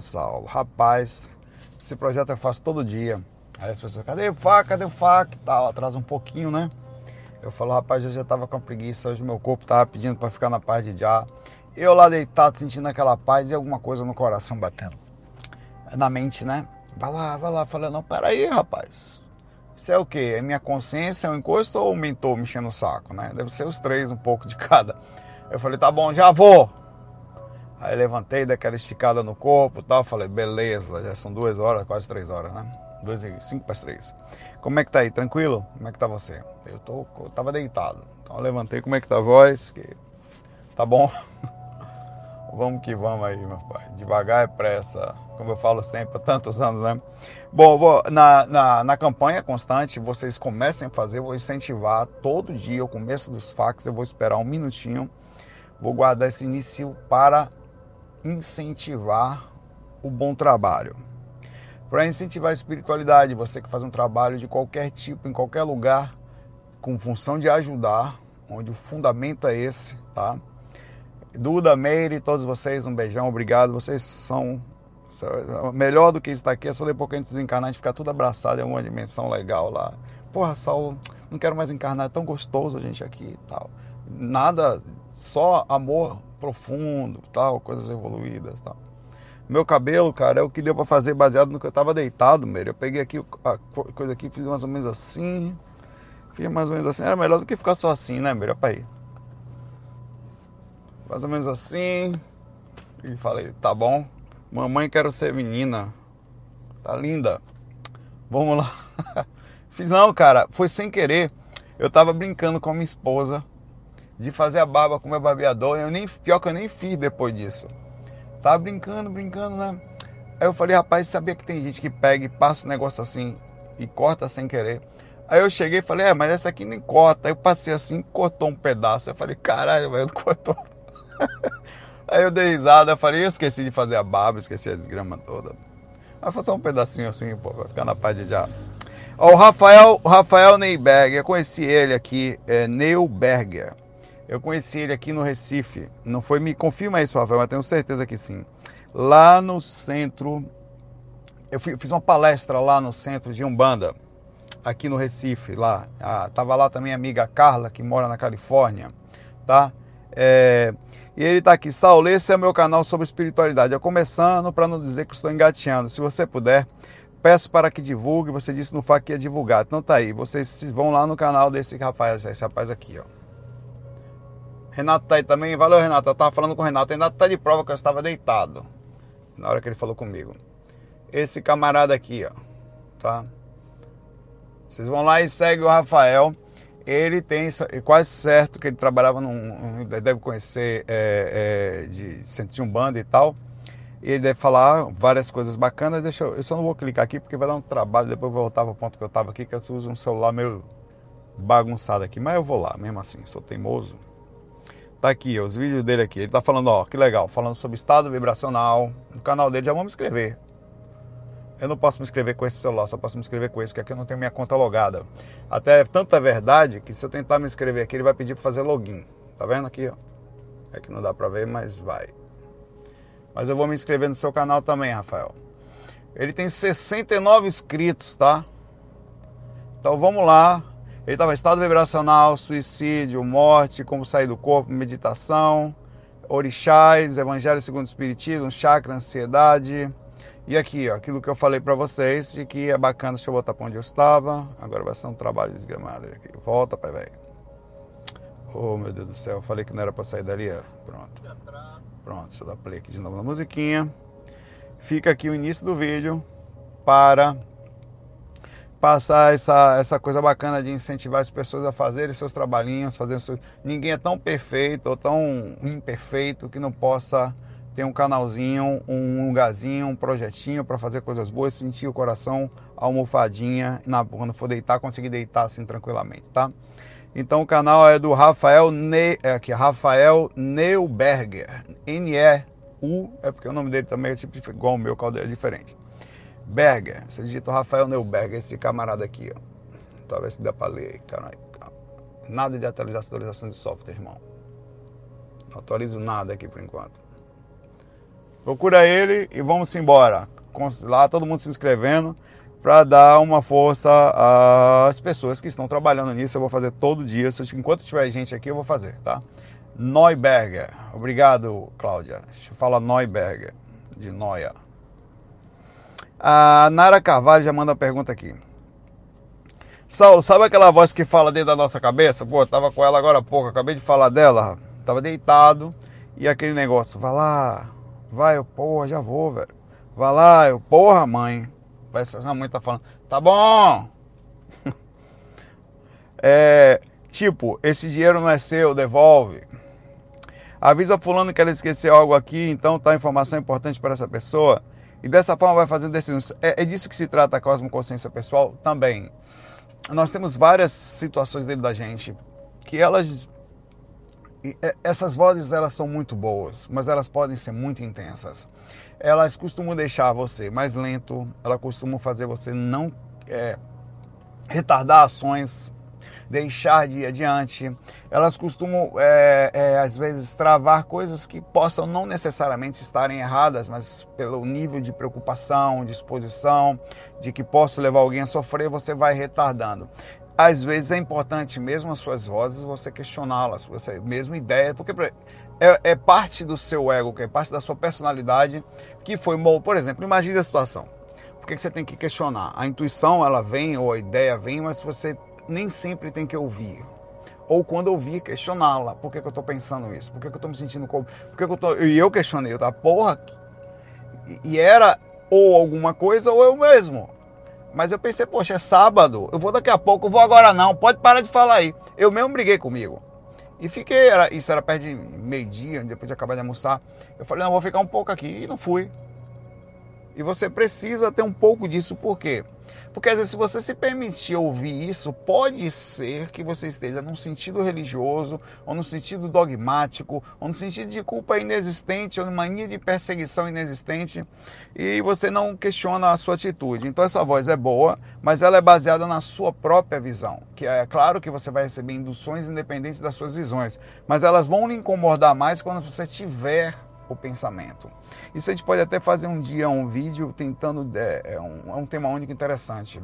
Saulo, rapaz, esse projeto eu faço todo dia. Aí as pessoas, cadê o FAC, cadê o FAC e tal, atrasa um pouquinho, né? Eu falo, rapaz, eu já tava com preguiça, hoje meu corpo tava pedindo para ficar na paz de já. Eu lá deitado, sentindo aquela paz e alguma coisa no coração batendo. Na mente, né? Vai lá, vai lá. Falei, não, peraí, rapaz. Isso é o quê? É minha consciência, é um encosto ou o mentor mexendo o saco, né? Deve ser os três, um pouco de cada. Eu falei, tá bom, já vou. Aí levantei, dei aquela esticada no corpo tal. Falei, beleza, já são duas horas, quase três horas, né? Duas e cinco para as três. Como é que tá aí? Tranquilo? Como é que tá você? Eu, tô, eu tava deitado. Então eu levantei, como é que tá a voz? Que... Tá bom? vamos que vamos aí, meu pai. Devagar é pressa. Como eu falo sempre há tantos anos, né? Bom, vou, na, na, na, campanha constante, vocês comecem a fazer, vou incentivar todo dia, o começo dos fax, eu vou esperar um minutinho, vou guardar esse início para incentivar o bom trabalho. Para incentivar a espiritualidade, você que faz um trabalho de qualquer tipo, em qualquer lugar, com função de ajudar, onde o fundamento é esse, tá? Duda, Meire, todos vocês, um beijão, obrigado. Vocês são melhor do que estar aqui, é só depois que a gente desencarnar, a gente ficar tudo abraçado em alguma dimensão legal lá. Porra, Saulo, não quero mais encarnar, é tão gostoso a gente aqui e tal. Nada, só amor profundo, tal, coisas evoluídas, tal. Meu cabelo, cara, é o que deu para fazer baseado no que eu tava deitado, meu. Eu peguei aqui a coisa aqui, fiz mais ou menos assim. Fiz mais ou menos assim. Era melhor do que ficar só assim, né, meu? Pra ir. Mais ou menos assim. E falei, tá bom. Mamãe, quero ser menina. Tá linda. Vamos lá. Fiz não, cara. Foi sem querer. Eu tava brincando com a minha esposa de fazer a barba com meu barbeador. Eu nem, pior que eu nem fiz depois disso. Tava brincando, brincando, né? Aí eu falei, rapaz, sabia que tem gente que pega e passa um negócio assim e corta sem querer. Aí eu cheguei e falei, é, mas essa aqui nem corta. Aí eu passei assim, cortou um pedaço. Eu falei, caralho, velho, cortou. Aí eu dei risada, eu falei, eu esqueci de fazer a barba, esqueci a desgrama toda. Vai fazer um pedacinho assim, pô, vai ficar na paz de já. Ó, o Rafael, Rafael Neyberger, eu conheci ele aqui, é Neuberger. Eu conheci ele aqui no Recife. Não foi, me confirma isso, Rafael, mas tenho certeza que sim. Lá no centro, eu fui, fiz uma palestra lá no centro de Umbanda, aqui no Recife, lá. Ah, tava lá também a amiga Carla, que mora na Califórnia, tá? É, e ele está aqui, Saulo, esse é o meu canal sobre espiritualidade. Eu começando para não dizer que estou engateando. Se você puder, peço para que divulgue. Você disse no FAQ que ia divulgar. Então tá aí, vocês vão lá no canal desse rapaz, esse rapaz aqui, ó. Renato tá aí também. Valeu, Renato. Eu tava falando com o Renato. O Renato tá de prova que eu estava deitado. Na hora que ele falou comigo. Esse camarada aqui, ó. Tá? Vocês vão lá e seguem o Rafael. Ele tem é quase certo que ele trabalhava num. Deve conhecer é, é, de centro de Umbanda e tal. Ele deve falar várias coisas bacanas. Deixa eu, eu só não vou clicar aqui porque vai dar um trabalho. Depois eu vou voltar para o ponto que eu estava aqui, que eu uso um celular meio bagunçado aqui. Mas eu vou lá, mesmo assim, sou teimoso. Tá aqui, os vídeos dele aqui. Ele tá falando, ó, que legal, falando sobre estado vibracional. No canal dele já vamos me inscrever. Eu não posso me inscrever com esse celular, só posso me inscrever com esse, que aqui eu não tenho minha conta logada. Até é tanta verdade que se eu tentar me inscrever aqui, ele vai pedir para fazer login. Tá vendo aqui, ó? É que não dá para ver, mas vai. Mas eu vou me inscrever no seu canal também, Rafael. Ele tem 69 inscritos, tá? Então vamos lá, ele estava em estado vibracional, suicídio, morte, como sair do corpo, meditação, orixás, evangelho segundo o espiritismo, chakra, ansiedade. E aqui, ó, aquilo que eu falei para vocês, de que é bacana, deixa eu voltar para onde eu estava. Agora vai ser um trabalho desgramado aqui. Volta, pai, velho. Oh, meu Deus do céu, eu falei que não era para sair dali, ó. Pronto. Pronto, deixa eu dar play aqui de novo na musiquinha. Fica aqui o início do vídeo para passar essa, essa coisa bacana de incentivar as pessoas a fazerem seus trabalhinhos, fazendo seus... ninguém é tão perfeito ou tão imperfeito que não possa ter um canalzinho, um lugarzinho, um projetinho para fazer coisas boas, sentir o coração, almofadinha, na, quando for deitar, conseguir deitar assim tranquilamente, tá? Então o canal é do Rafael ne, é aqui, Rafael Neuberger, N-E-U, é porque o nome dele também é tipo igual o meu, é diferente. Berger, você digita Rafael Neuberger, esse camarada aqui, ó. Talvez se dê pra ler aí, caralho. Nada de atualização, atualização de software, irmão. Não atualizo nada aqui por enquanto. Procura ele e vamos embora. Lá todo mundo se inscrevendo para dar uma força às pessoas que estão trabalhando nisso. Eu vou fazer todo dia. Enquanto tiver gente aqui, eu vou fazer, tá? Neuberger. Obrigado, Cláudia. Falar Neuberger, de Noia. A Nara Carvalho já manda uma pergunta aqui. Saulo, sabe aquela voz que fala dentro da nossa cabeça? Pô, eu tava com ela agora há pouco, acabei de falar dela. Tava deitado e aquele negócio, vai lá, vai, eu, porra, já vou, velho. Vai lá, eu, porra, mãe. Parece que a mãe tá falando, tá bom. é, tipo, esse dinheiro não é seu, devolve. Avisa fulano que ela esqueceu algo aqui, então tá informação importante para essa pessoa. E dessa forma vai fazendo decisões. É, é disso que se trata a cosmoconsciência pessoal também. Nós temos várias situações dentro da gente que elas essas vozes elas são muito boas, mas elas podem ser muito intensas. Elas costumam deixar você mais lento, elas costumam fazer você não é, retardar ações deixar de ir adiante. Elas costumam, é, é, às vezes, travar coisas que possam não necessariamente estarem erradas, mas pelo nível de preocupação, de exposição, de que possa levar alguém a sofrer, você vai retardando às vezes é importante mesmo as suas vozes você questioná-las, você mesmo ideia, porque é, é, parte do seu ego, que é parte da sua personalidade que foi, por exemplo, imagine a situação. Por que você tem que questionar? A intuição ela vem ou a ideia vem, mas você nem sempre tem que ouvir. Ou quando ouvir, questioná-la. Por que, que eu estou pensando isso? Por que, que eu estou me sentindo como. Por que, que eu tô. E eu questionei, eu tá, porra. E era ou alguma coisa ou eu mesmo. Mas eu pensei, poxa, é sábado, eu vou daqui a pouco, eu vou agora não, pode parar de falar aí. Eu mesmo briguei comigo. E fiquei, era, isso era perto de meio-dia, depois de acabar de almoçar. Eu falei, não, vou ficar um pouco aqui. E não fui. E você precisa ter um pouco disso, por quê? Porque às vezes, se você se permitir ouvir isso, pode ser que você esteja num sentido religioso, ou no sentido dogmático, ou no sentido de culpa inexistente, ou de mania de perseguição inexistente, e você não questiona a sua atitude. Então, essa voz é boa, mas ela é baseada na sua própria visão. Que é claro que você vai receber induções independentes das suas visões, mas elas vão lhe incomodar mais quando você tiver o pensamento. Isso a gente pode até fazer um dia um vídeo tentando, é, é, um, é um tema único interessante,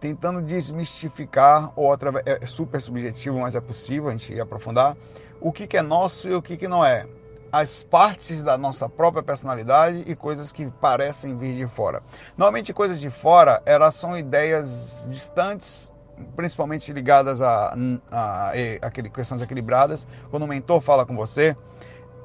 tentando desmistificar, ou outra, é super subjetivo, mas é possível a gente aprofundar, o que, que é nosso e o que, que não é. As partes da nossa própria personalidade e coisas que parecem vir de fora. Normalmente coisas de fora, elas são ideias distantes principalmente ligadas a, a, a, a questões equilibradas. Quando o mentor fala com você,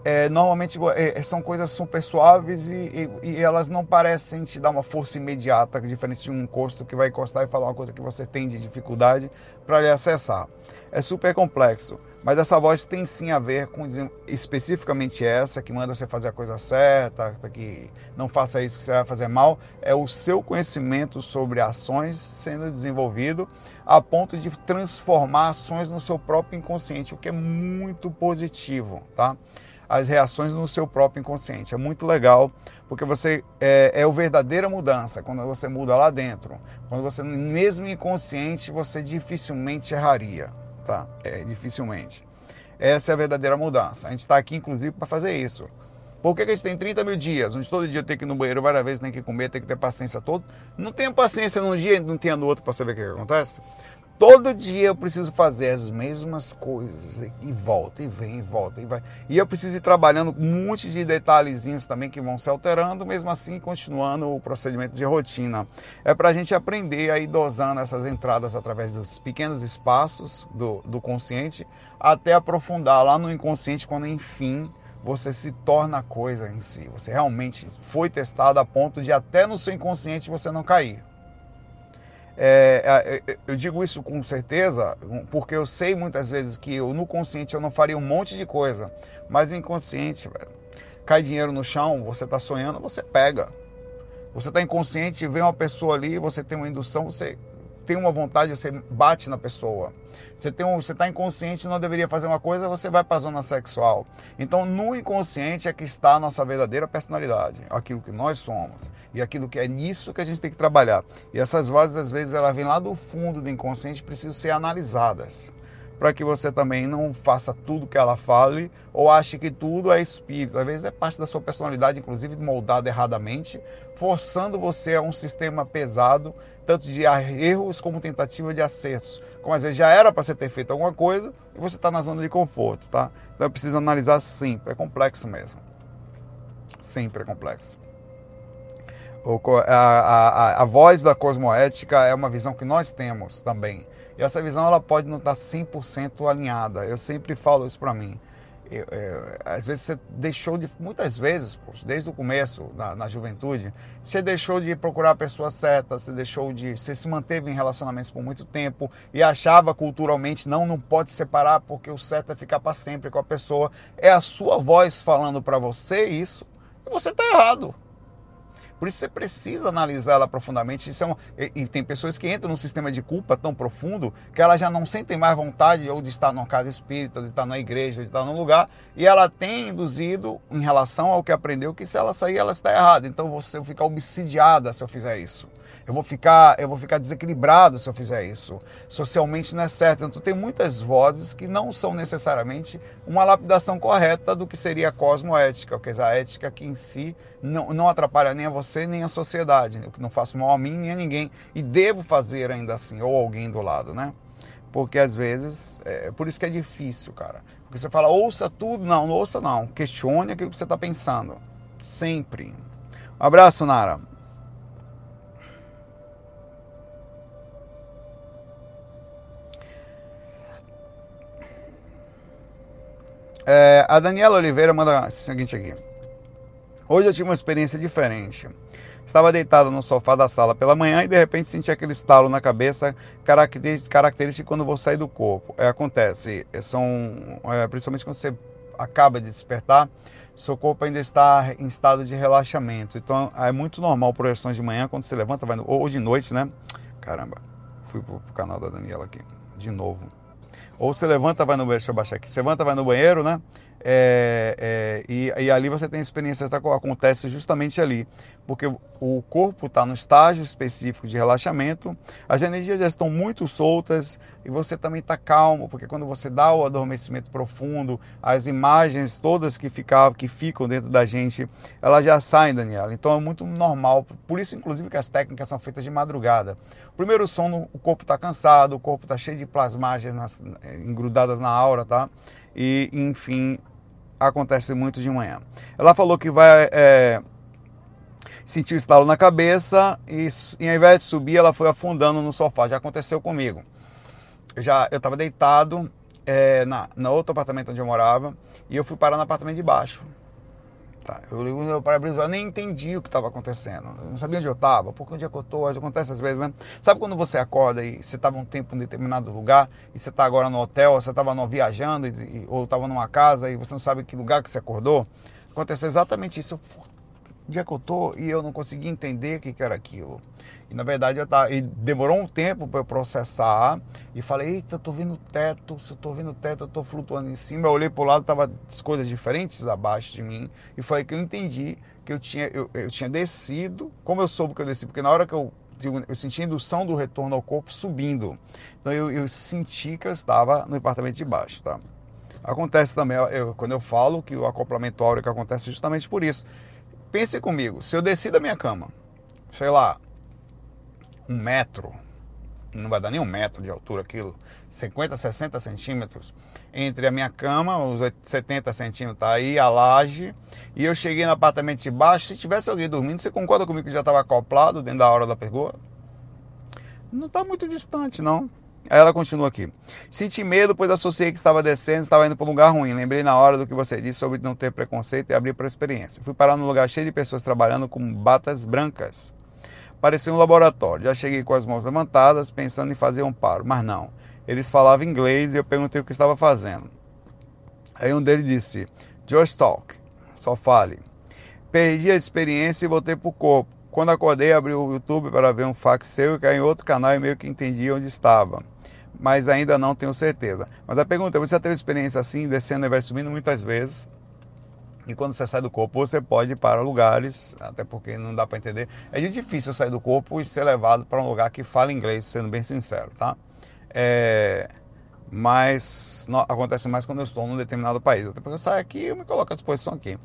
é, normalmente é, é, são coisas super suaves e, e, e, elas não parecem te dar uma força imediata, diferente de um encosto que vai encostar e falar uma coisa que você tem de dificuldade para lhe acessar. É super complexo, mas essa voz tem sim a ver com especificamente essa, que manda você fazer a coisa certa, que não faça isso que você vai fazer mal, é o seu conhecimento sobre ações sendo desenvolvido a ponto de transformar ações no seu próprio inconsciente, o que é muito positivo, tá? As reações no seu próprio inconsciente. É muito legal, porque você é, é a verdadeira mudança, quando você muda lá dentro. Quando você, mesmo inconsciente, você dificilmente erraria, tá? É, dificilmente. Essa é a verdadeira mudança. A gente está aqui, inclusive, para fazer isso. Por que, que, a gente tem 30 mil dias, onde todo dia tem que ir no banheiro várias vezes, tem que comer, tem que ter paciência todo? Não tenha paciência num dia e não tenha no outro para saber o que, que acontece? Todo dia eu preciso fazer as mesmas coisas e volta, e vem, e volta, e vai. E eu preciso ir trabalhando um monte de detalhezinhos também que vão se alterando, mesmo assim continuando o procedimento de rotina. É para a gente aprender a ir dosando essas entradas através dos pequenos espaços do, do consciente, até aprofundar lá no inconsciente, quando enfim você se torna coisa em si. Você realmente foi testado a ponto de até no seu inconsciente você não cair. É, é, é, eu digo isso com certeza porque eu sei muitas vezes que eu, no consciente eu não faria um monte de coisa, mas inconsciente, velho, cai dinheiro no chão, você está sonhando, você pega. Você está inconsciente, vem uma pessoa ali, você tem uma indução, você tem uma vontade, você bate na pessoa. Você tem um, você está inconsciente, não deveria fazer uma coisa, você vai para a zona sexual. Então, no inconsciente é que está a nossa verdadeira personalidade, aquilo que nós somos e aquilo que é nisso que a gente tem que trabalhar. E essas vozes às vezes elas vêm lá do fundo do inconsciente, precisam ser analisadas para que você também não faça tudo que ela fale ou ache que tudo é espírito. Às vezes é parte da sua personalidade, inclusive moldada erradamente, forçando você a um sistema pesado, tanto de erros como tentativa de acesso. Como às vezes já era para você ter feito alguma coisa e você está na zona de conforto, tá? Então é preciso analisar sempre, é complexo mesmo. Sempre é complexo. A, a, a, voz da cosmoética é uma visão que nós temos também. E essa visão ela pode não estar 100% alinhada. Eu sempre falo isso para mim. Eu, eu, às vezes você deixou de, muitas vezes, poxa, desde o começo, na, na, juventude, você deixou de procurar a pessoa certa, você deixou de, você se manteve em relacionamentos por muito tempo e achava culturalmente, não, não pode separar porque o certo é ficar para sempre com a pessoa. É a sua voz falando para você isso e você está errado. Por isso você precisa analisar ela profundamente. Isso é e, e, tem pessoas que entram num sistema de culpa tão profundo que elas já não sentem mais vontade ou de estar numa casa espírita, ou de estar numa igreja, ou de estar num lugar, e ela tem induzido em relação ao que aprendeu que se ela sair ela está errada. Então você fica obsidiada se eu fizer isso. Eu vou ficar, eu vou ficar desequilibrado se eu fizer isso. Socialmente não é certo. Então tem muitas vozes que não são necessariamente uma lapidação correta do que seria a cosmoética, ou seja, a ética que em si não, não atrapalha nem a você nem a sociedade, o que não faço mal a mim nem a ninguém e devo fazer ainda assim ou alguém do lado, né? Porque às vezes, é por isso que é difícil, cara. Porque você fala, ouça tudo, não, não ouça não. Questione aquilo que você está pensando. Sempre. Um abraço, Nara. É, a Daniela Oliveira manda o seguinte aqui. Hoje eu tive uma experiência diferente. Estava deitado no sofá da sala pela manhã e de repente senti aquele estalo na cabeça característico quando vou sair do corpo. É, acontece, são é, principalmente quando você acaba de despertar, seu corpo ainda está em estado de relaxamento. Então é muito normal projeções de manhã quando você levanta, vai no, ou de noite, né? Caramba, fui pro, pro canal da Daniela aqui de novo. Ou você levanta, vai no banheiro, deixa eu baixar aqui. Você levanta, vai no banheiro, né? É, é, e, e, ali você tem experiência que acontece justamente ali, porque o corpo está no estágio específico de relaxamento, as energias já estão muito soltas e você também está calmo, porque quando você dá o adormecimento profundo, as imagens todas que ficavam, que ficam dentro da gente, elas já saem, Daniela. Então é muito normal, por isso inclusive que as técnicas são feitas de madrugada. Primeiro sono, o corpo está cansado, o corpo está cheio de plasmagens nas, engrudadas na aura, tá? E enfim, acontece muito de manhã. Ela falou que vai é, sentir o estalo na cabeça e, e ao invés de subir, ela foi afundando no sofá. Já aconteceu comigo. Eu já eu estava deitado é, na, outro apartamento onde eu morava e eu fui parar no apartamento de baixo. Tá, eu ligo meu para-brisa, eu nem entendi o que estava acontecendo. Eu não sabia onde eu estava, porque onde é que eu estou, acontece às vezes, né? Sabe quando você acorda e você estava um tempo em determinado lugar e você está agora no hotel, ou você estava viajando e, ou estava numa casa e você não sabe que lugar que você acordou? Aconteceu exatamente isso. Onde é que eu estou? E eu não consegui entender o que, que era aquilo. E na verdade eu tava, e demorou um tempo para eu processar e falei, eita, eu tô vendo o teto, se eu tô vendo o teto, eu tô flutuando em cima. Eu olhei para o lado, tava coisas diferentes abaixo de mim e foi aí que eu entendi que eu tinha, eu, eu tinha descido, como eu soube que eu desci, porque na hora que eu eu senti a indução do retorno ao corpo subindo. Então eu, eu senti que eu estava no departamento de baixo, tá? Acontece também, eu, quando eu falo que o acoplamento áureo acontece justamente por isso. Pense comigo, se eu desci da minha cama, sei lá, um metro, não vai dar nem um metro de altura aquilo, 50, 60 centímetros, entre a minha cama, os 70 centímetros, aí a laje, e eu cheguei no apartamento de baixo, se tivesse alguém dormindo, você concorda comigo que já estava acoplado dentro da hora da pergola? Não está muito distante, não. Aí ela continua aqui. Senti medo, pois associei que estava descendo, estava indo para um lugar ruim. Lembrei na hora do que você disse sobre não ter preconceito e abrir para a experiência. Fui parar num lugar cheio de pessoas trabalhando com batas brancas. Parecia um laboratório. Já cheguei com as mãos levantadas, pensando em fazer um paro, mas não. Eles falavam inglês e eu perguntei o que estava fazendo. Aí um deles disse: Just talk, só fale. Perdi a experiência e voltei para o corpo. Quando acordei, abri o YouTube para ver um fax seu e caí em outro canal e meio que entendi onde estava. Mas ainda não tenho certeza. Mas a pergunta é: você já teve experiência assim, descendo e vai subindo muitas vezes? E quando você sai do corpo, você pode ir para lugares, até porque não dá para entender. É difícil sair do corpo e ser levado para um lugar que fala inglês, sendo bem sincero, tá? É... mas não, acontece mais quando eu estou num determinado país. Até porque eu saio aqui eu me coloco à disposição aqui.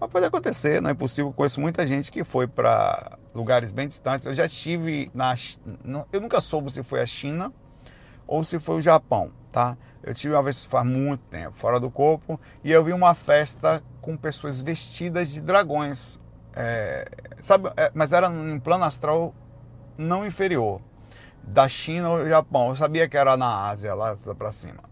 Mas pode acontecer, não é impossível. Conheço muita gente que foi para lugares bem distantes. Eu já estive na. Eu nunca soube se foi a China ou se foi o Japão, tá? Eu tive uma vez faz muito tempo, fora do corpo, e eu vi uma festa com pessoas vestidas de dragões. É, sabe, é, mas era em plano astral não inferior da China ou Japão. Eu sabia que era na Ásia, lá para cima.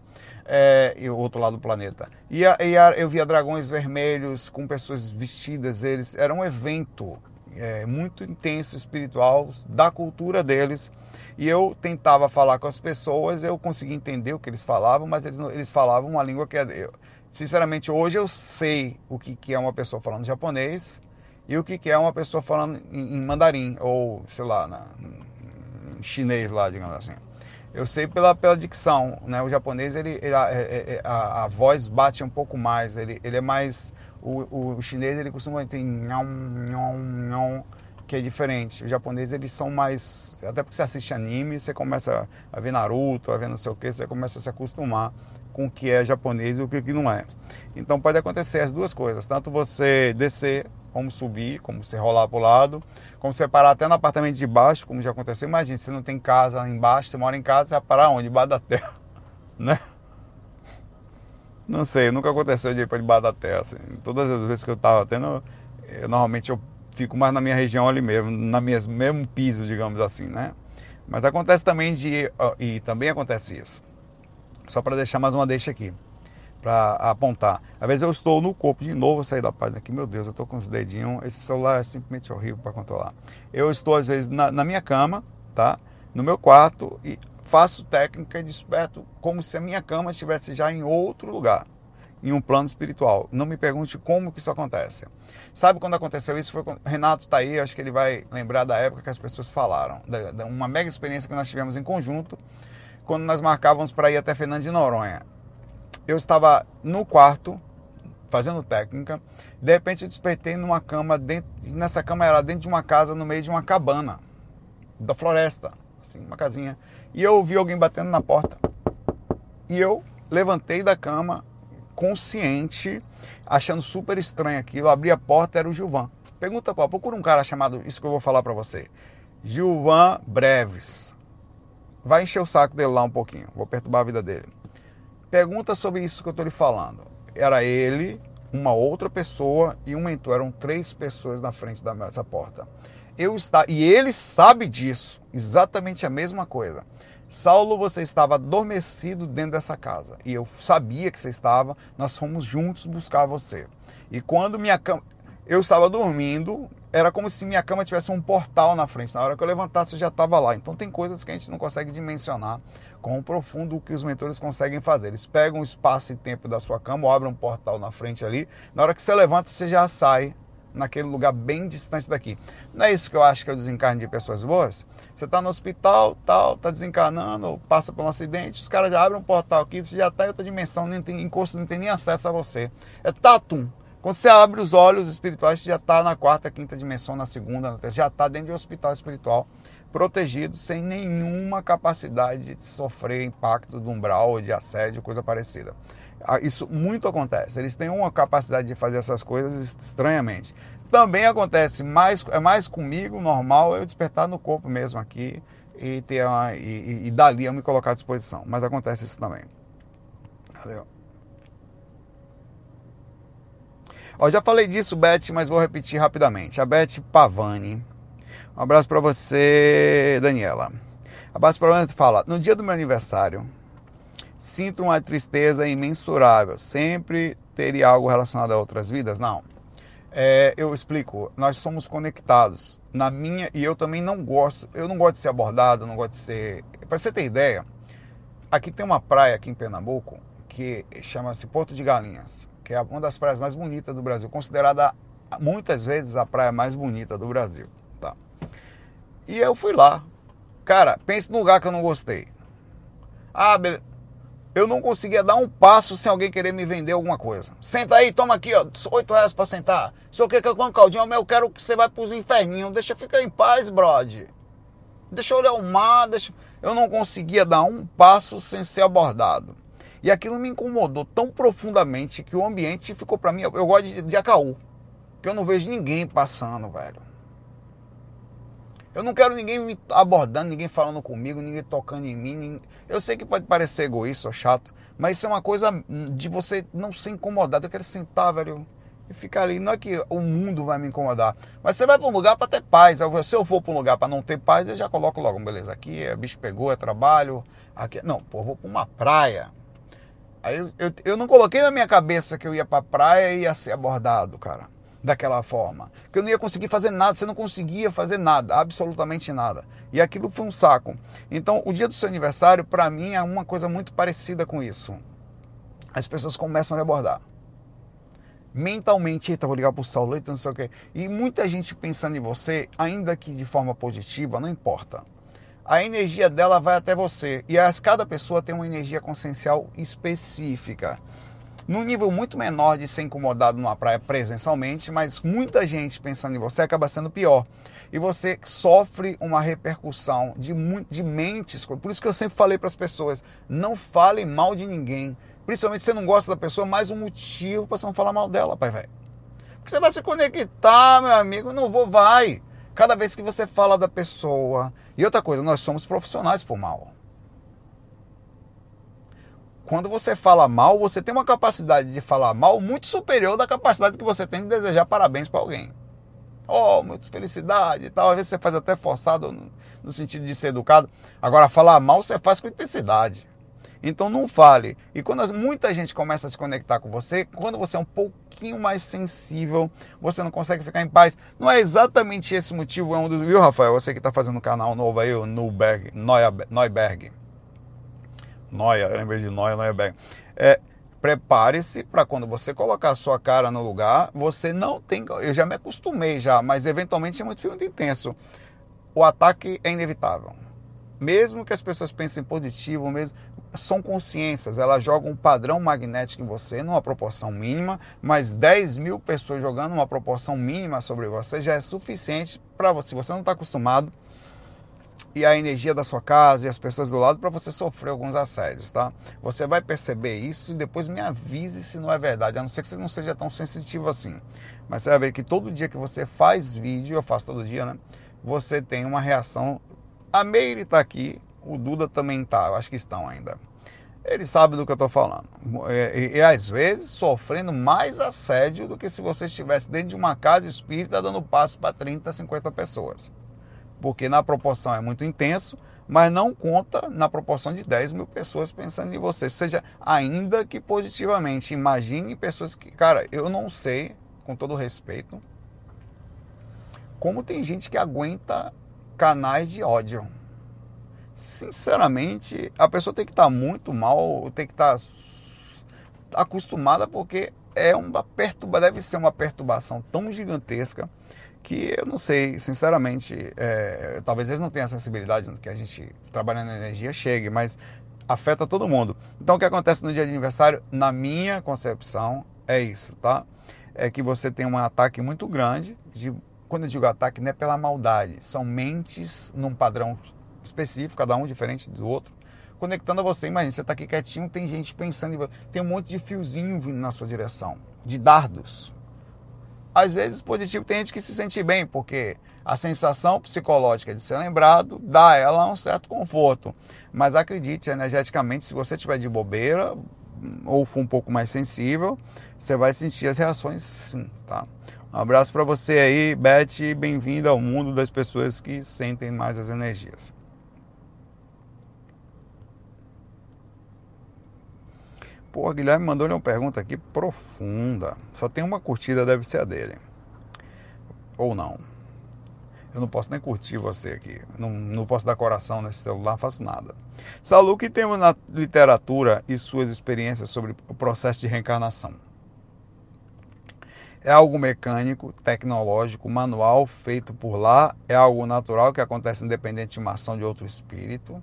É, e o outro lado do planeta. E, a, e a, eu via dragões vermelhos com pessoas vestidas, eles era um evento é, muito intenso espiritual da cultura deles. E eu tentava falar com as pessoas, eu conseguia entender o que eles falavam, mas eles, eles falavam uma língua que é, eu, sinceramente hoje eu sei o que, que é uma pessoa falando japonês e o que, que é uma pessoa falando em, em mandarim ou sei lá na, chinês lá, digamos assim. Eu sei pela, pela dicção, né? O japonês, ele, ele a, é, é, a, a, voz bate um pouco mais, ele, ele é mais... O, o chinês, ele costuma ter nham, nham, nham, que é diferente. Os japoneses, eles são mais... Até porque você assiste anime, você começa a ver Naruto, a ver não sei o que, você começa a se acostumar com o que é japonês e o que não é. Então pode acontecer as duas coisas, tanto você descer como subir, como você rolar para o lado, como você parar até no apartamento de baixo, como já aconteceu. Imagina, você não tem casa embaixo, você mora em casa, você vai parar onde? Debaixo da terra, né? Não sei, nunca aconteceu de ir para debaixo da terra. Assim. Todas as vezes que eu estava tendo, eu, normalmente eu fico mais na minha região ali mesmo, na mesmo piso, digamos assim, né? Mas acontece também de, e também acontece isso. Só para deixar mais uma deixa aqui para apontar. Às vezes eu estou no corpo, de novo sair da página aqui, meu Deus, eu estou com os dedinhos, esse celular é simplesmente horrível para controlar. Eu estou às vezes na, na, minha cama, tá? No meu quarto e faço técnica e desperto como se a minha cama estivesse já em outro lugar, em um plano espiritual. Não me pergunte como que isso acontece. Sabe quando aconteceu isso? Foi quando Renato está aí, acho que ele vai lembrar da época que as pessoas falaram, da, da uma mega experiência que nós tivemos em conjunto, quando nós marcávamos para ir até Fernando de Noronha eu estava no quarto fazendo técnica, de repente eu despertei numa cama dentro, nessa cama era dentro de uma casa no meio de uma cabana da floresta, assim, uma casinha, e eu ouvi alguém batendo na porta. E eu levantei da cama consciente, achando super estranho aquilo, abri a porta, era o Gilvan. Pergunta qual? Procura um cara chamado, isso que eu vou falar para você. Gilvan Breves. Vai encher o saco dele lá um pouquinho, vou perturbar a vida dele. Pergunta sobre isso que eu estou lhe falando. Era ele, uma outra pessoa e um mentor. Eram três pessoas na frente dessa porta. Eu está e ele sabe disso, exatamente a mesma coisa. Saulo, você estava adormecido dentro dessa casa e eu sabia que você estava. Nós fomos juntos buscar você. E quando minha cama, eu estava dormindo, era como se minha cama tivesse um portal na frente. Na hora que eu levantasse, eu já estava lá. Então tem coisas que a gente não consegue dimensionar com profundo o que os mentores conseguem fazer. Eles pegam o espaço e tempo da sua cama, abrem um portal na frente ali. Na hora que você levanta, você já sai naquele lugar bem distante daqui. Não é isso que eu acho que é o desencarne de pessoas boas? Você está no hospital, tal, está desencarnando, passa por um acidente, os caras já abrem um portal aqui, você já está em outra dimensão, nem tem encosto, não tem nem acesso a você. É tatum. Quando você abre os olhos espirituais, você já está na quarta, quinta dimensão, na segunda, já está dentro de um hospital espiritual protegido sem nenhuma capacidade de sofrer impacto do umbral de assédio, coisa parecida. Ah, isso muito acontece. Eles têm uma capacidade de fazer essas coisas estranhamente. Também acontece mais é mais comigo normal eu despertar no corpo mesmo aqui e ter uma, e, e dali eu me colocar à disposição. Mas acontece isso também. Valeu. Ó, já falei disso, Beth, mas vou repetir rapidamente. A Beth Pavani um abraço para você, Daniela. Abraço para você fala: No dia do meu aniversário, sinto uma tristeza imensurável. Sempre teria algo relacionado a outras vidas? Não. É, eu explico. Nós somos conectados. Na minha e eu também não gosto. Eu não gosto de ser abordado. Não gosto de ser. Para você ter ideia, aqui tem uma praia aqui em Pernambuco que chama-se Porto de Galinhas, que é uma das praias mais bonitas do Brasil, considerada muitas vezes a praia mais bonita do Brasil. E eu fui lá. Cara, pense no lugar que eu não gostei. Ah. Eu não conseguia dar um passo sem alguém querer me vender alguma coisa. Senta aí, toma aqui, ó, 8 reais pra sentar. Se eu quer que eu como caldinho, eu quero que você vai pros inferninhos. Deixa eu ficar em paz, brode. Deixa eu olhar o mar, deixa... Eu não conseguia dar um passo sem ser abordado. E aquilo me incomodou tão profundamente que o ambiente ficou para mim. Eu, gosto de, de Acaú, que eu não vejo ninguém passando, velho. Eu não quero ninguém me abordando, ninguém falando comigo, ninguém tocando em mim. Ninguém... Eu sei que pode parecer egoísta ou chato, mas isso é uma coisa de você não ser incomodado. Eu quero sentar, velho, e ficar ali. Não é que o mundo vai me incomodar, mas você vai para um lugar para ter paz. Se eu for para um lugar para não ter paz, eu já coloco logo, beleza, aqui é bicho pegou, é trabalho. Aqui... Não, pô, eu vou para uma praia. Aí eu, eu, eu não coloquei na minha cabeça que eu ia para praia e ia ser abordado, cara daquela forma. Que eu não ia conseguir fazer nada, você não conseguia fazer nada, absolutamente nada. E aquilo foi um saco. Então, o dia do seu aniversário, para mim, é uma coisa muito parecida com isso. As pessoas começam a me abordar. Mentalmente, eita, vou ligar pro Saulo, não sei o quê. E muita gente pensando em você, ainda que de forma positiva, não importa. A energia dela vai até você. E as, cada pessoa tem uma energia consciencial específica num nível muito menor de ser incomodado numa praia presencialmente, mas muita gente pensando em você acaba sendo pior. E você sofre uma repercussão de, de mentes. Por isso que eu sempre falei para as pessoas: não fale mal de ninguém. Principalmente se você não gosta da pessoa, mais um motivo para você não falar mal dela, pai velho. Porque você vai se conectar, meu amigo, não vou, vai. Cada vez que você fala da pessoa. E outra coisa, nós somos profissionais por mal. Quando você fala mal, você tem uma capacidade de falar mal muito superior da capacidade que você tem de desejar parabéns para alguém. Oh, muita felicidade e tal. Às vezes você faz até forçado no sentido de ser educado. Agora, falar mal você faz com intensidade. Então não fale. E quando muita gente começa a se conectar com você, quando você é um pouquinho mais sensível, você não consegue ficar em paz. Não é exatamente esse motivo, é um dos. Viu, Rafael? Você que está fazendo um canal novo aí, o Neuberg, Neuberg. Noia, lembrei de Noia, Bag. É, prepare-se para quando você colocar a sua cara no lugar, você não tem. Eu já me acostumei já, mas eventualmente é muito, muito intenso. O ataque é inevitável. Mesmo que as pessoas pensem positivo, mesmo, são consciências, elas jogam um padrão magnético em você numa proporção mínima, mas 10 mil pessoas jogando uma proporção mínima sobre você já é suficiente para você. Se você não está acostumado, e a energia da sua casa e as pessoas do lado para você sofrer alguns assédios, tá? Você vai perceber isso e depois me avise se não é verdade, a não ser que você não seja tão sensitivo assim. Mas você vai ver que todo dia que você faz vídeo, eu faço todo dia, né? Você tem uma reação. A Meire está aqui, o Duda também tá, eu acho que estão ainda. Ele sabe do que eu estou falando. E, e, e, às vezes sofrendo mais assédio do que se você estivesse dentro de uma casa espírita dando passo para 30, 50 pessoas porque na proporção é muito intenso, mas não conta na proporção de 10 mil pessoas pensando em você. Seja, ainda que positivamente, imagine pessoas que, cara, eu não sei, com todo respeito, como tem gente que aguenta canais de ódio. Sinceramente, a pessoa tem que estar muito mal, tem que estar acostumada, porque é uma perturba, deve ser uma perturbação tão gigantesca que eu não sei, sinceramente, é, talvez eles não tenham a sensibilidade que a gente trabalhando na energia chegue, mas afeta todo mundo. Então o que acontece no dia de aniversário, na minha concepção, é isso, tá? É que você tem um ataque muito grande, de, quando eu digo ataque, não é pela maldade, são mentes num padrão específico, cada um diferente do outro, conectando a você. Imagina, você está aqui quietinho, tem gente pensando tem um monte de fiozinho vindo na sua direção, de dardos às vezes positivo tem gente que se sente bem, porque a sensação psicológica de ser lembrado dá a ela um certo conforto. Mas acredite, energeticamente, se você tiver de bobeira ou for um pouco mais sensível, você vai sentir as reações sim, tá? Um abraço para você aí, Beth, bem-vindo ao mundo das pessoas que sentem mais as energias. Pô, Guilherme mandou-lhe uma pergunta aqui profunda. Só tem uma curtida, deve ser a dele. Ou não. Eu não posso nem curtir você aqui. Não, não posso dar coração nesse celular, faço nada. Salu, que temos na literatura e suas experiências sobre o processo de reencarnação? É algo mecânico, tecnológico, manual, feito por lá? É algo natural que acontece independente de uma ação de outro espírito?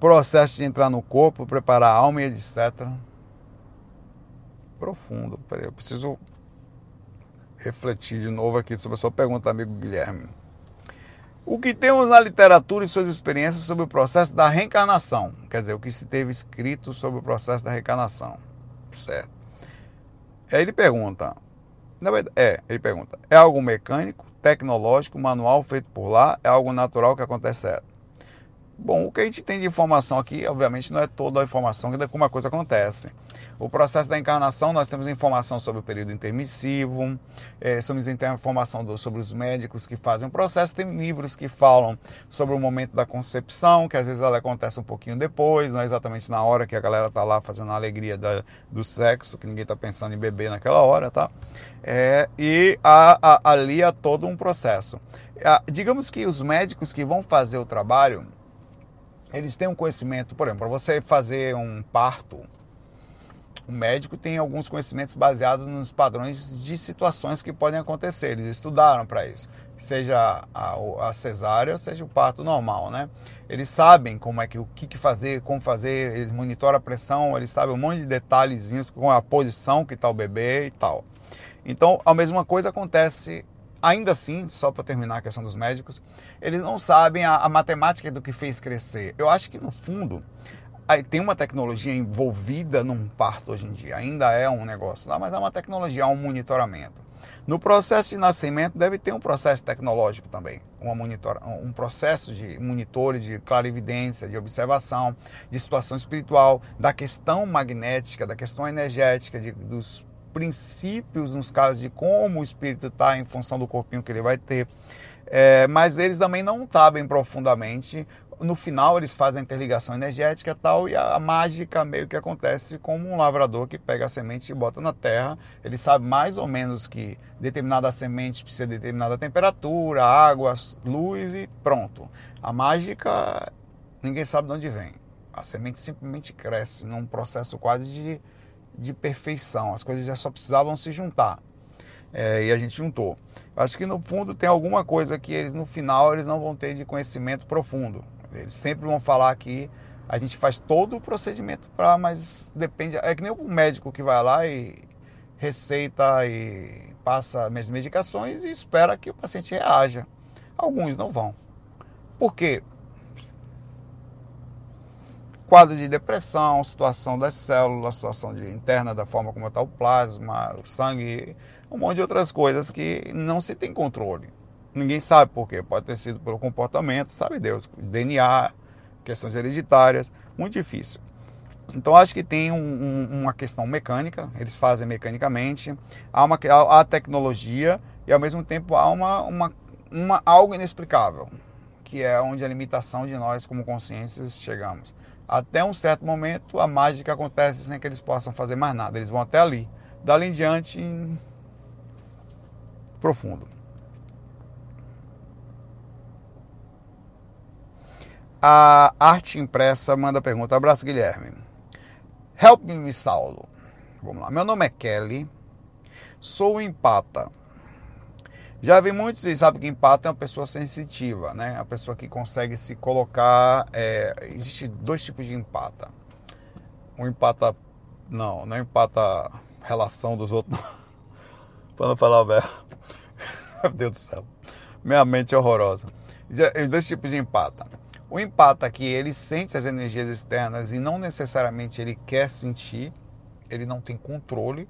processo de entrar no corpo, preparar a alma e etc. Profundo. Peraí, eu preciso refletir de novo aqui sobre a sua pergunta, amigo Guilherme. O que temos na literatura e suas experiências sobre o processo da reencarnação, quer dizer, o que se teve escrito sobre o processo da reencarnação, certo? Aí ele pergunta, é, ele pergunta, é algo mecânico, tecnológico, manual feito por lá, é algo natural que acontece? Bom, o que a gente tem de informação aqui, obviamente, não é toda a informação de como a coisa acontece. O processo da encarnação, nós temos informação sobre o período intermissivo, é, temos informação do, sobre os médicos que fazem o processo, tem livros que falam sobre o momento da concepção, que às vezes ela acontece um pouquinho depois, não é exatamente na hora que a galera está lá fazendo a alegria da, do sexo, que ninguém está pensando em beber naquela hora, tá? É, e ali há todo um processo. Digamos que os médicos que vão fazer o trabalho, eles têm um conhecimento, por exemplo, para você fazer um parto, o médico tem alguns conhecimentos baseados nos padrões de situações que podem acontecer. Eles estudaram para isso, seja a, a, cesárea, seja o parto normal, né? Eles sabem como é que o que fazer, como fazer, eles monitoram a pressão, eles sabem um monte de detalhezinhos com a posição que está o bebê e tal. Então, a mesma coisa acontece ainda assim, só para terminar a questão dos médicos, eles não sabem a, a, matemática do que fez crescer. Eu acho que no fundo tem uma tecnologia envolvida num parto hoje em dia, ainda é um negócio lá, mas é uma tecnologia, é um monitoramento. No processo de nascimento deve ter um processo tecnológico também, um processo de monitores, de clarividência, de observação, de situação espiritual, da questão magnética, da questão energética, de, dos princípios nos casos de como o espírito está em função do corpinho que ele vai ter. É, mas eles também não sabem profundamente. No final eles fazem a interligação energética tal, e a, a, mágica meio que acontece como um lavrador que pega a semente e bota na terra. Ele sabe mais ou menos que determinada semente precisa de determinada temperatura, água, luz e pronto. A mágica ninguém sabe de onde vem. A semente simplesmente cresce num processo quase de de perfeição. As coisas já só precisavam se juntar. É, e a gente juntou. Acho que no fundo tem alguma coisa que eles no final eles não vão ter de conhecimento profundo. Eles sempre vão falar que a gente faz todo o procedimento para, mas depende. É que nem o médico que vai lá e receita e passa as medicações e espera que o paciente reaja. Alguns não vão. Por quê? Quadro de depressão, situação das células, situação de, interna da forma como está o plasma, o sangue, um monte de outras coisas que não se tem controle. Ninguém sabe por quê. Pode ter sido pelo comportamento, sabe Deus, DNA, questões hereditárias, muito difícil. Então acho que tem um, um, uma questão mecânica, eles fazem mecanicamente, há uma há tecnologia e ao mesmo tempo há uma, uma, uma algo inexplicável, que é onde a limitação de nós como consciências chegamos até um certo momento a mágica acontece sem que eles possam fazer mais nada. Eles vão até ali. Dali em diante, profundo. A arte impressa manda pergunta. Abraço, Guilherme. Help me, Saulo. Vamos lá. Meu nome é Kelly. Sou empata. Já vi muitos e sabe que empata é uma pessoa sensitiva, né? A pessoa que consegue se colocar. É, existe dois tipos de empata. Um empata. Não, não empata relação dos outros. Para não falar velho. Meu Deus do céu. Minha mente é horrorosa. Dois tipos de empata. O empata que ele sente as energias externas e não necessariamente ele quer sentir, ele não tem controle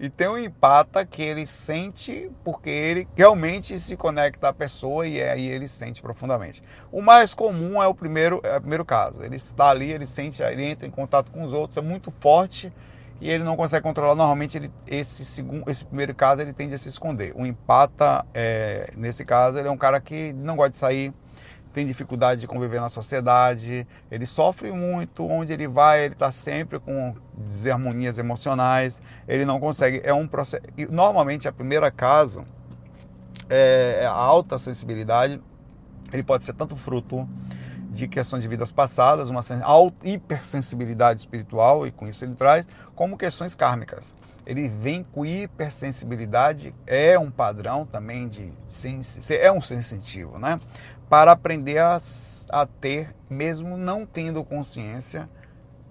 e tem um empata que ele sente porque ele realmente se conecta à pessoa e aí ele sente profundamente. O mais comum é o primeiro, é o primeiro caso. Ele está ali, ele sente, ele entra em contato com os outros, é muito forte e ele não consegue controlar. Normalmente ele, esse segundo, esse primeiro caso ele tende a se esconder. O empata, é, nesse caso, ele é um cara que não gosta de sair tem dificuldade de conviver na sociedade, ele sofre muito, onde ele vai, ele está sempre com desarmonias emocionais, ele não consegue, é um processo, normalmente a primeira caso é a alta sensibilidade, ele pode ser tanto fruto de questões de vidas passadas, uma hipersensibilidade espiritual, e com isso ele traz, como questões kármicas. Ele vem com hipersensibilidade, é um padrão também de é um sensitivo, né? Para aprender a, a ter, mesmo não tendo consciência,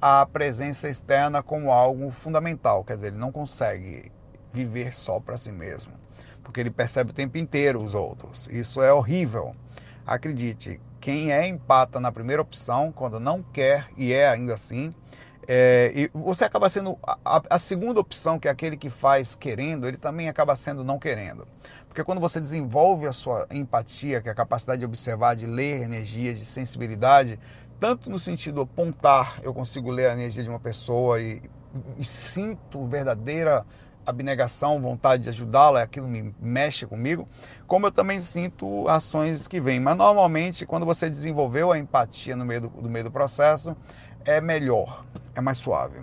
a presença externa como algo fundamental. Quer dizer, ele não consegue viver só para si mesmo. porque ele percebe o tempo inteiro os outros. Isso é horrível. Acredite, quem é empata na primeira opção, quando não quer e é ainda assim, é, e você acaba sendo a, a, segunda opção, que é aquele que faz querendo, ele também acaba sendo não querendo. Porque quando você desenvolve a sua empatia, que é a capacidade de observar, de ler energias, de sensibilidade, tanto no sentido apontar, eu consigo ler a energia de uma pessoa e, e sinto verdadeira abnegação, vontade de ajudá-la, aquilo me mexe comigo, como eu também sinto ações que vêm. Mas normalmente, quando você desenvolveu a empatia no meio do, do meio do processo, é melhor, é mais suave.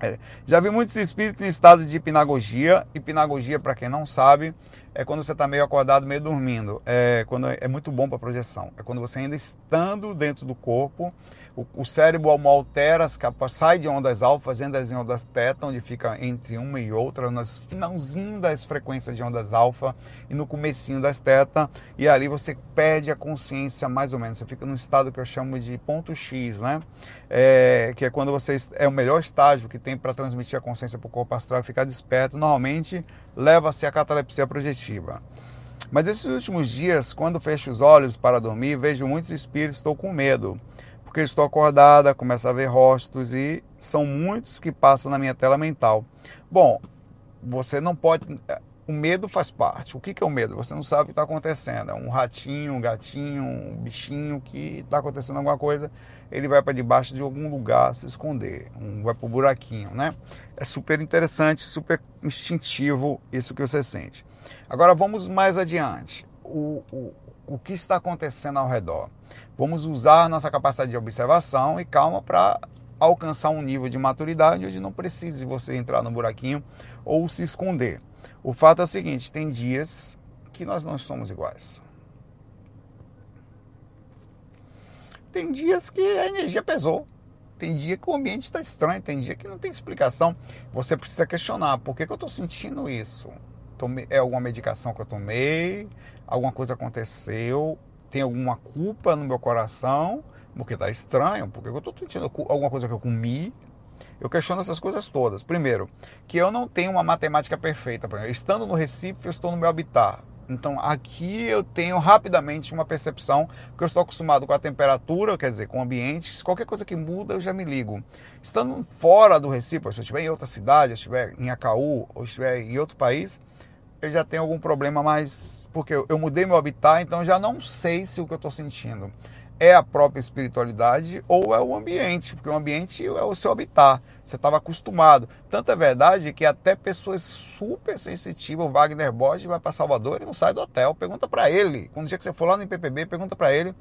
É. Já vi muitos espíritos em estado de hipnagogia. Hipnagogia, para quem não sabe, é quando você está meio acordado, meio dormindo. É, quando é muito bom para projeção. É quando você ainda estando dentro do corpo, o, o cérebro altera as capas, sai de ondas alfas, entra em ondas teta, onde fica entre uma e outra, nas finalzinho das frequências de ondas alfa e no comecinho das teta, e ali você perde a consciência mais ou menos. Você fica num estado que eu chamo de ponto X, né? É, que é quando você é o melhor estágio que tem para transmitir a consciência para o corpo astral e ficar desperto. Normalmente leva-se a catalepsia projetiva. Mas esses últimos dias, quando fecho os olhos para dormir, vejo muitos espíritos, estou com medo porque estou acordada, começo a ver rostos e são muitos que passam na minha tela mental. Bom, você não pode. O medo faz parte. O que é o medo? Você não sabe o que está acontecendo. É um ratinho, um gatinho, um bichinho que está acontecendo alguma coisa, ele vai para debaixo de algum lugar se esconder, um, vai para o buraquinho, né? É super interessante, super instintivo isso que você sente. Agora vamos mais adiante. O, o, o que está acontecendo ao redor? Vamos usar nossa capacidade de observação e calma para alcançar um nível de maturidade onde não precise você entrar no buraquinho ou se esconder. O fato é o seguinte: tem dias que nós não somos iguais. Tem dias que a energia pesou. Tem dia que o ambiente está estranho, tem dia que não tem explicação. Você precisa questionar: por que, que eu estou sentindo isso? É alguma medicação que eu tomei? Alguma coisa aconteceu? tem alguma culpa no meu coração, porque está estranho, porque eu estou sentindo alguma coisa que eu comi. Eu questiono essas coisas todas. Primeiro, que eu não tenho uma matemática perfeita. Estando no Recife, eu estou no meu habitat. Então aqui eu tenho rapidamente uma percepção que eu estou acostumado com a temperatura, quer dizer, com o ambiente. Qualquer coisa que muda, eu já me ligo. Estando fora do Recife, se eu estiver em outra cidade, se eu estiver em Acaú ou estiver em outro país, eu já tenho algum problema mais. Porque eu, mudei meu habitat, então já não sei se o que eu estou sentindo é a própria espiritualidade ou é o ambiente, porque o ambiente é o seu habitat. Você estava acostumado. Tanto é verdade que até pessoas super sensitivas, o Wagner Borges vai para Salvador e não sai do hotel. Pergunta para ele, quando dia que você for lá no IPPB, pergunta para ele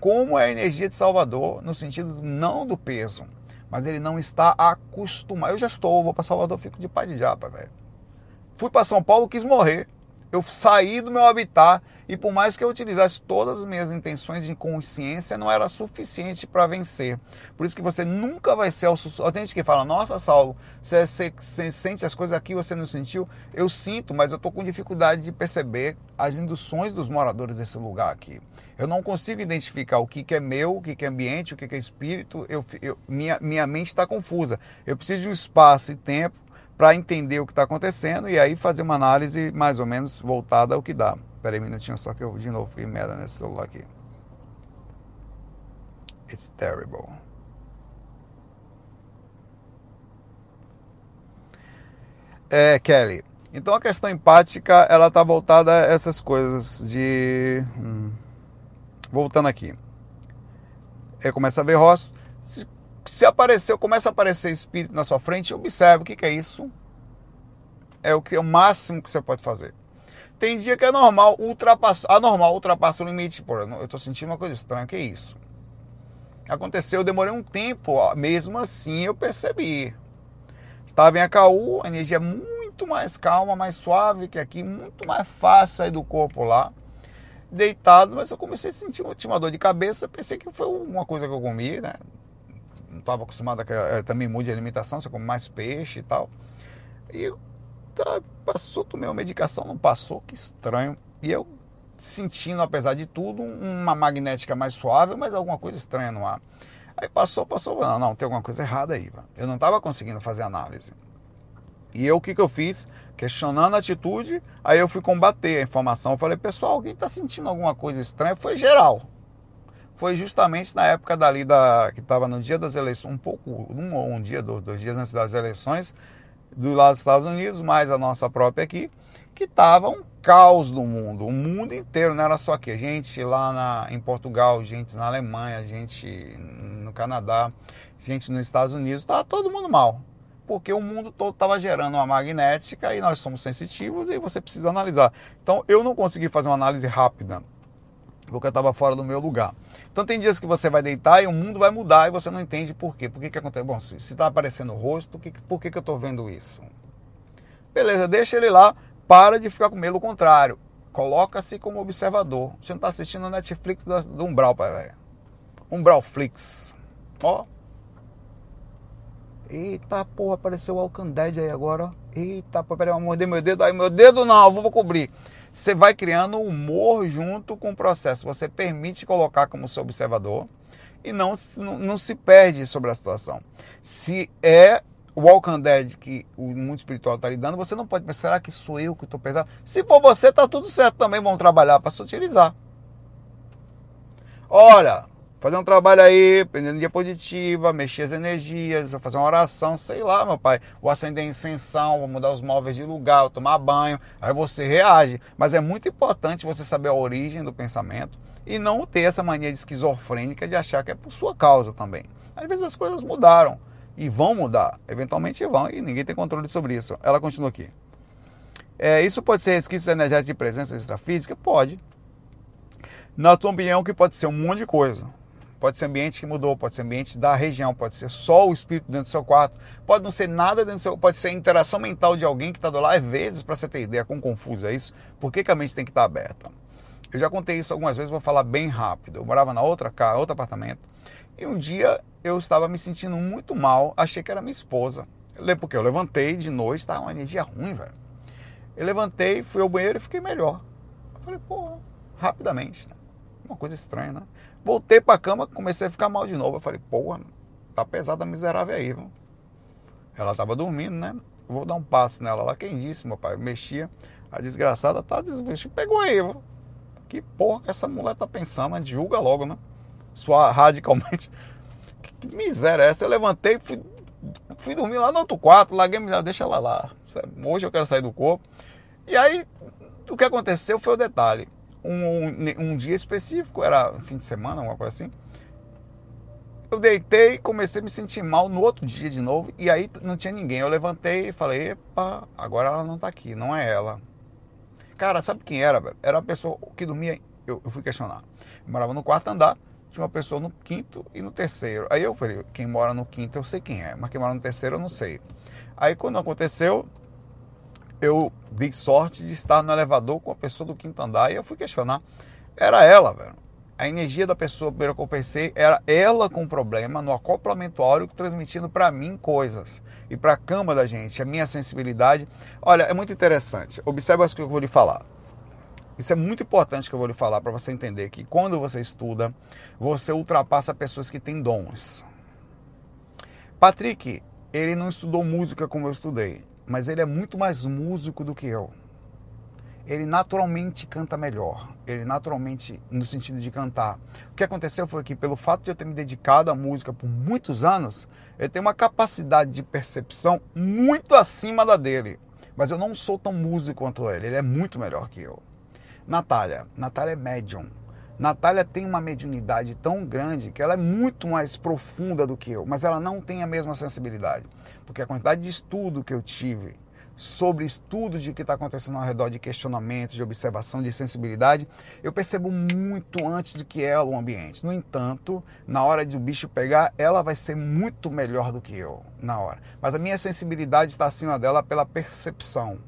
como é a energia de Salvador, no sentido não do peso, mas ele não está acostumado. Eu já estou, vou para Salvador, fico de pai de japa, velho. Fui para São Paulo, quis morrer. Eu saí do meu habitat e por mais que eu utilizasse todas as minhas intenções de consciência, não era suficiente para vencer. Por isso que você nunca vai ser. Tem gente que fala, nossa, Saulo, você, você, você, sente as coisas aqui, você não sentiu? Eu sinto, mas eu estou com dificuldade de perceber as induções dos moradores desse lugar aqui. Eu não consigo identificar o que, que é meu, o que, que é ambiente, o que, que é espírito. Eu, eu minha, minha mente está confusa. Eu preciso de um espaço e tempo para entender o que está acontecendo e aí fazer uma análise mais ou menos voltada ao que dá. Espera aí um minutinho só que eu de novo fui merda nesse celular aqui. It's terrible. É, Kelly. Então a questão empática, ela está voltada a essas coisas de... Hum. Voltando aqui. Eu começo a ver rosto. Se apareceu, começa a aparecer espírito na sua frente, observe o que, que é isso. É o que é o máximo que você pode fazer. Tem dia que é normal, ultrapassa, anormal, ultrapassa o limite. Pô, eu estou sentindo uma coisa estranha, que é isso? Aconteceu, eu demorei um tempo, ó, mesmo assim eu percebi. Estava em Acaú, a energia é muito mais calma, mais suave que aqui, muito mais fácil sair do corpo lá. Deitado, mas eu comecei a sentir uma dor de cabeça, pensei que foi uma coisa que eu comi, né? Não estava acostumado a é, também mude a alimentação, você come mais peixe e tal. E tá, passou, tomei uma medicação, não passou, que estranho. E eu sentindo, apesar de tudo, uma magnética mais suave, mas alguma coisa estranha no ar. Aí passou, passou, não, não, tem alguma coisa errada aí. Eu não estava conseguindo fazer análise. E eu, o que, que eu fiz? questionando a atitude, aí eu fui combater a informação. Eu falei, pessoal, alguém está sentindo alguma coisa estranha? Foi geral. Foi justamente na época dali da, que estava no dia das eleições, um pouco, um, um dia, dois, dois dias antes das eleições, do lado dos Estados Unidos, mais a nossa própria aqui, que estava um caos no mundo, o mundo inteiro, não era só aqui, gente lá na, em Portugal, gente na Alemanha, gente no Canadá, gente nos Estados Unidos, estava todo mundo mal porque o mundo todo estava gerando uma magnética e nós somos sensitivos e você precisa analisar. Então eu não consegui fazer uma análise rápida, porque eu estava fora do meu lugar. Então tem dias que você vai deitar e o mundo vai mudar e você não entende por quê. Por que, que acontece? Bom, se está aparecendo o rosto, que, por que, que eu estou vendo isso? Beleza, deixa ele lá, para de ficar com medo, o contrário. Coloca-se como observador. Você não está assistindo a Netflix do Umbral, pai, velho. Umbralflix. Ó, Eita porra, apareceu o Walking Dead aí agora. Eita, peraí, eu morder meu dedo. Aí meu dedo não, eu vou cobrir. Você vai criando humor junto com o processo. Você permite colocar como seu observador e não, não, se perde sobre a situação. Se é o Walking Dead que o mundo espiritual está lidando, você não pode pensar, será que sou eu que estou pesado? Se for você, tá tudo certo também, vão trabalhar para se utilizar. Olha, fazer um trabalho aí, prendendo energia positiva, mexer as energias, fazer uma oração, sei lá, meu pai. Vou acender incensão, vou mudar os móveis de lugar, vou tomar banho. Aí você reage. Mas é muito importante você saber a origem do pensamento e não ter essa mania de esquizofrênica de achar que é por sua causa também. Às vezes as coisas mudaram e vão mudar, eventualmente vão, e ninguém tem controle sobre isso. Ela continua aqui. É, isso pode ser resquícios energéticos de presença extrafísica? Pode. Na tua opinião, que pode ser um monte de coisa Pode ser ambiente que mudou, pode ser ambiente da região, pode ser só o espírito dentro do seu quarto, pode não ser nada dentro do seu, pode ser a interação mental de alguém que está do lado, às vezes, para você ter ideia, com confuso é isso, por que, que a mente tem que estar tá aberta? Eu já contei isso algumas vezes, vou falar bem rápido. Eu morava na outra casa, outro apartamento, e um dia eu estava me sentindo muito mal, achei que era minha esposa. Porque eu levantei de noite, estava uma energia ruim, velho. Eu levantei, fui ao banheiro e fiquei melhor. Eu falei, pô, rapidamente, né? Uma coisa estranha, né? Voltei pra cama, comecei a ficar mal de novo. Eu falei, porra, tá pesada miserável aí, viu? Ela tava dormindo, né? vou dar um passe nela lá. Quem disse, meu pai? Mexia. A desgraçada tá desvestindo. Pegou aí, viu? Que porra que essa mulher tá pensando? A gente julga logo, né? Sua radicalmente. Que, que miséria é essa? Eu levantei, fui, fui dormir lá no outro quarto, larguei a miséria, deixa ela lá. Hoje eu quero sair do corpo. E aí, o que aconteceu foi o detalhe um, um, dia específico, era fim de semana, alguma coisa assim. Eu deitei, comecei a me sentir mal no outro dia de novo, e aí não tinha ninguém. Eu levantei e falei, epa, agora ela não tá aqui, não é ela. Cara, sabe quem era? Era uma pessoa que dormia, eu, eu fui questionar. Eu morava no quarto andar, tinha uma pessoa no quinto e no terceiro. Aí eu falei, quem mora no quinto eu sei quem é, mas quem mora no terceiro eu não sei. Aí quando aconteceu, eu dei sorte de estar no elevador com a pessoa do quinto andar e eu fui questionar. Era ela, velho. A energia da pessoa, primeiro que eu pensei, era ela com problema no acoplamento áureo, transmitindo para mim coisas. E para a cama da gente, a minha sensibilidade. Olha, é muito interessante. Observe as que eu vou lhe falar. Isso é muito importante que eu vou lhe falar para você entender que quando você estuda, você ultrapassa pessoas que têm dons. Patrick, ele não estudou música como eu estudei mas ele é muito mais músico do que eu. Ele naturalmente canta melhor. Ele naturalmente, no sentido de cantar. O que aconteceu foi que, pelo fato de eu ter me dedicado à música por muitos anos, ele tem uma capacidade de percepção muito acima da dele. Mas eu não sou tão músico quanto ele. Ele é muito melhor que eu. Natália. Natália é médium. Natália tem uma mediunidade tão grande que ela é muito mais profunda do que eu, mas ela não tem a mesma sensibilidade. Porque a quantidade de estudo que eu tive sobre estudos de que está acontecendo ao redor de questionamentos, de observação, de sensibilidade, eu percebo muito antes do que ela o ambiente. No entanto, na hora de o bicho pegar, ela vai ser muito melhor do que eu na hora. Mas a minha sensibilidade está acima dela pela percepção.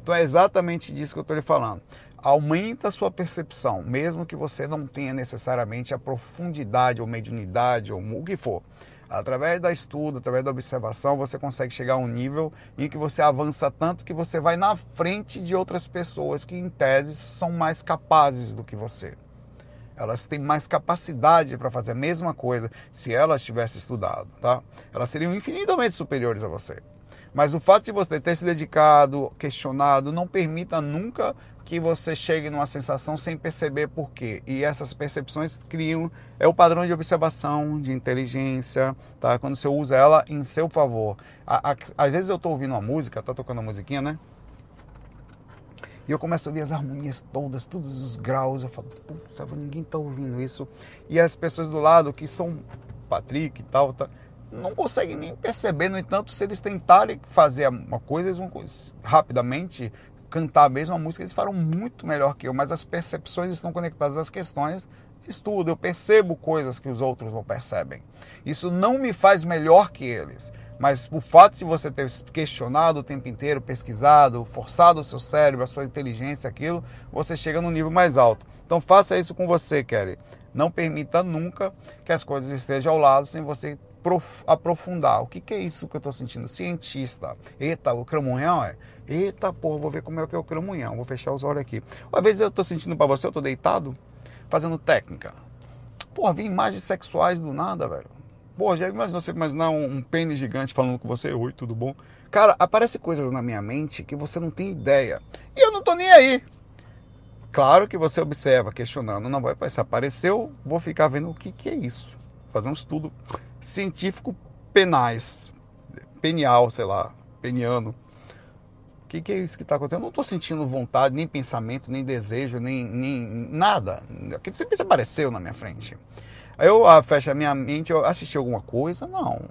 Então é exatamente disso que eu estou lhe falando aumenta a sua percepção, mesmo que você não tenha necessariamente a profundidade ou mediunidade ou o que for. Através da estudo, através da observação, você consegue chegar a um nível em que você avança tanto que você vai na frente de outras pessoas que, em tese, são mais capazes do que você. Elas têm mais capacidade para fazer a mesma coisa se elas tivessem estudado, tá? Elas seriam infinitamente superiores a você. Mas o fato de você ter se dedicado, questionado, não permita nunca que você chegue numa sensação sem perceber por quê. E essas percepções criam é o padrão de observação, de inteligência, tá? Quando você usa ela em seu favor. às vezes eu estou ouvindo uma música, tá tocando uma musiquinha, né? E eu começo a ouvir as harmonias todas, todos os graus. Eu falo, puta, ninguém tá ouvindo isso. E as pessoas do lado, que são Patrick e tal, tá, não conseguem nem perceber. No entanto, se eles tentarem fazer uma coisa, eles vão rapidamente cantar a mesma música, eles farão muito melhor que eu. Mas as percepções estão conectadas às questões de estudo. Eu percebo coisas que os outros não percebem. Isso não me faz melhor que eles mas o fato de você ter questionado o tempo inteiro, pesquisado, forçado o seu cérebro, a sua inteligência, aquilo, você chega num nível mais alto. Então faça isso com você, Kelly. Não permita nunca que as coisas estejam ao lado sem você aprofundar. O que, que é isso que eu estou sentindo? Cientista. Eita, o cramunhão é? Eita, porra, vou ver como é que é o cramunhão. Vou fechar os olhos aqui. Às vezes eu estou sentindo para você, eu estou deitado, fazendo técnica. Porra, vi imagens sexuais do nada, velho. Pô, já imaginou você imaginar um, um pênis gigante falando com você, oi, tudo bom? Cara, aparece coisas na minha mente que você não tem ideia. E eu não tô nem aí. Claro que você observa, questionando, não vai se apareceu, vou ficar vendo o que, que é isso. Fazer um estudo científico penais, penial, sei lá, peniano. O que, que é isso que está acontecendo? Eu não estou sentindo vontade, nem pensamento, nem desejo, nem, nem nada. Aquilo simplesmente apareceu na minha frente. Aí eu ah, fecho a minha mente, eu assisti alguma coisa? Não.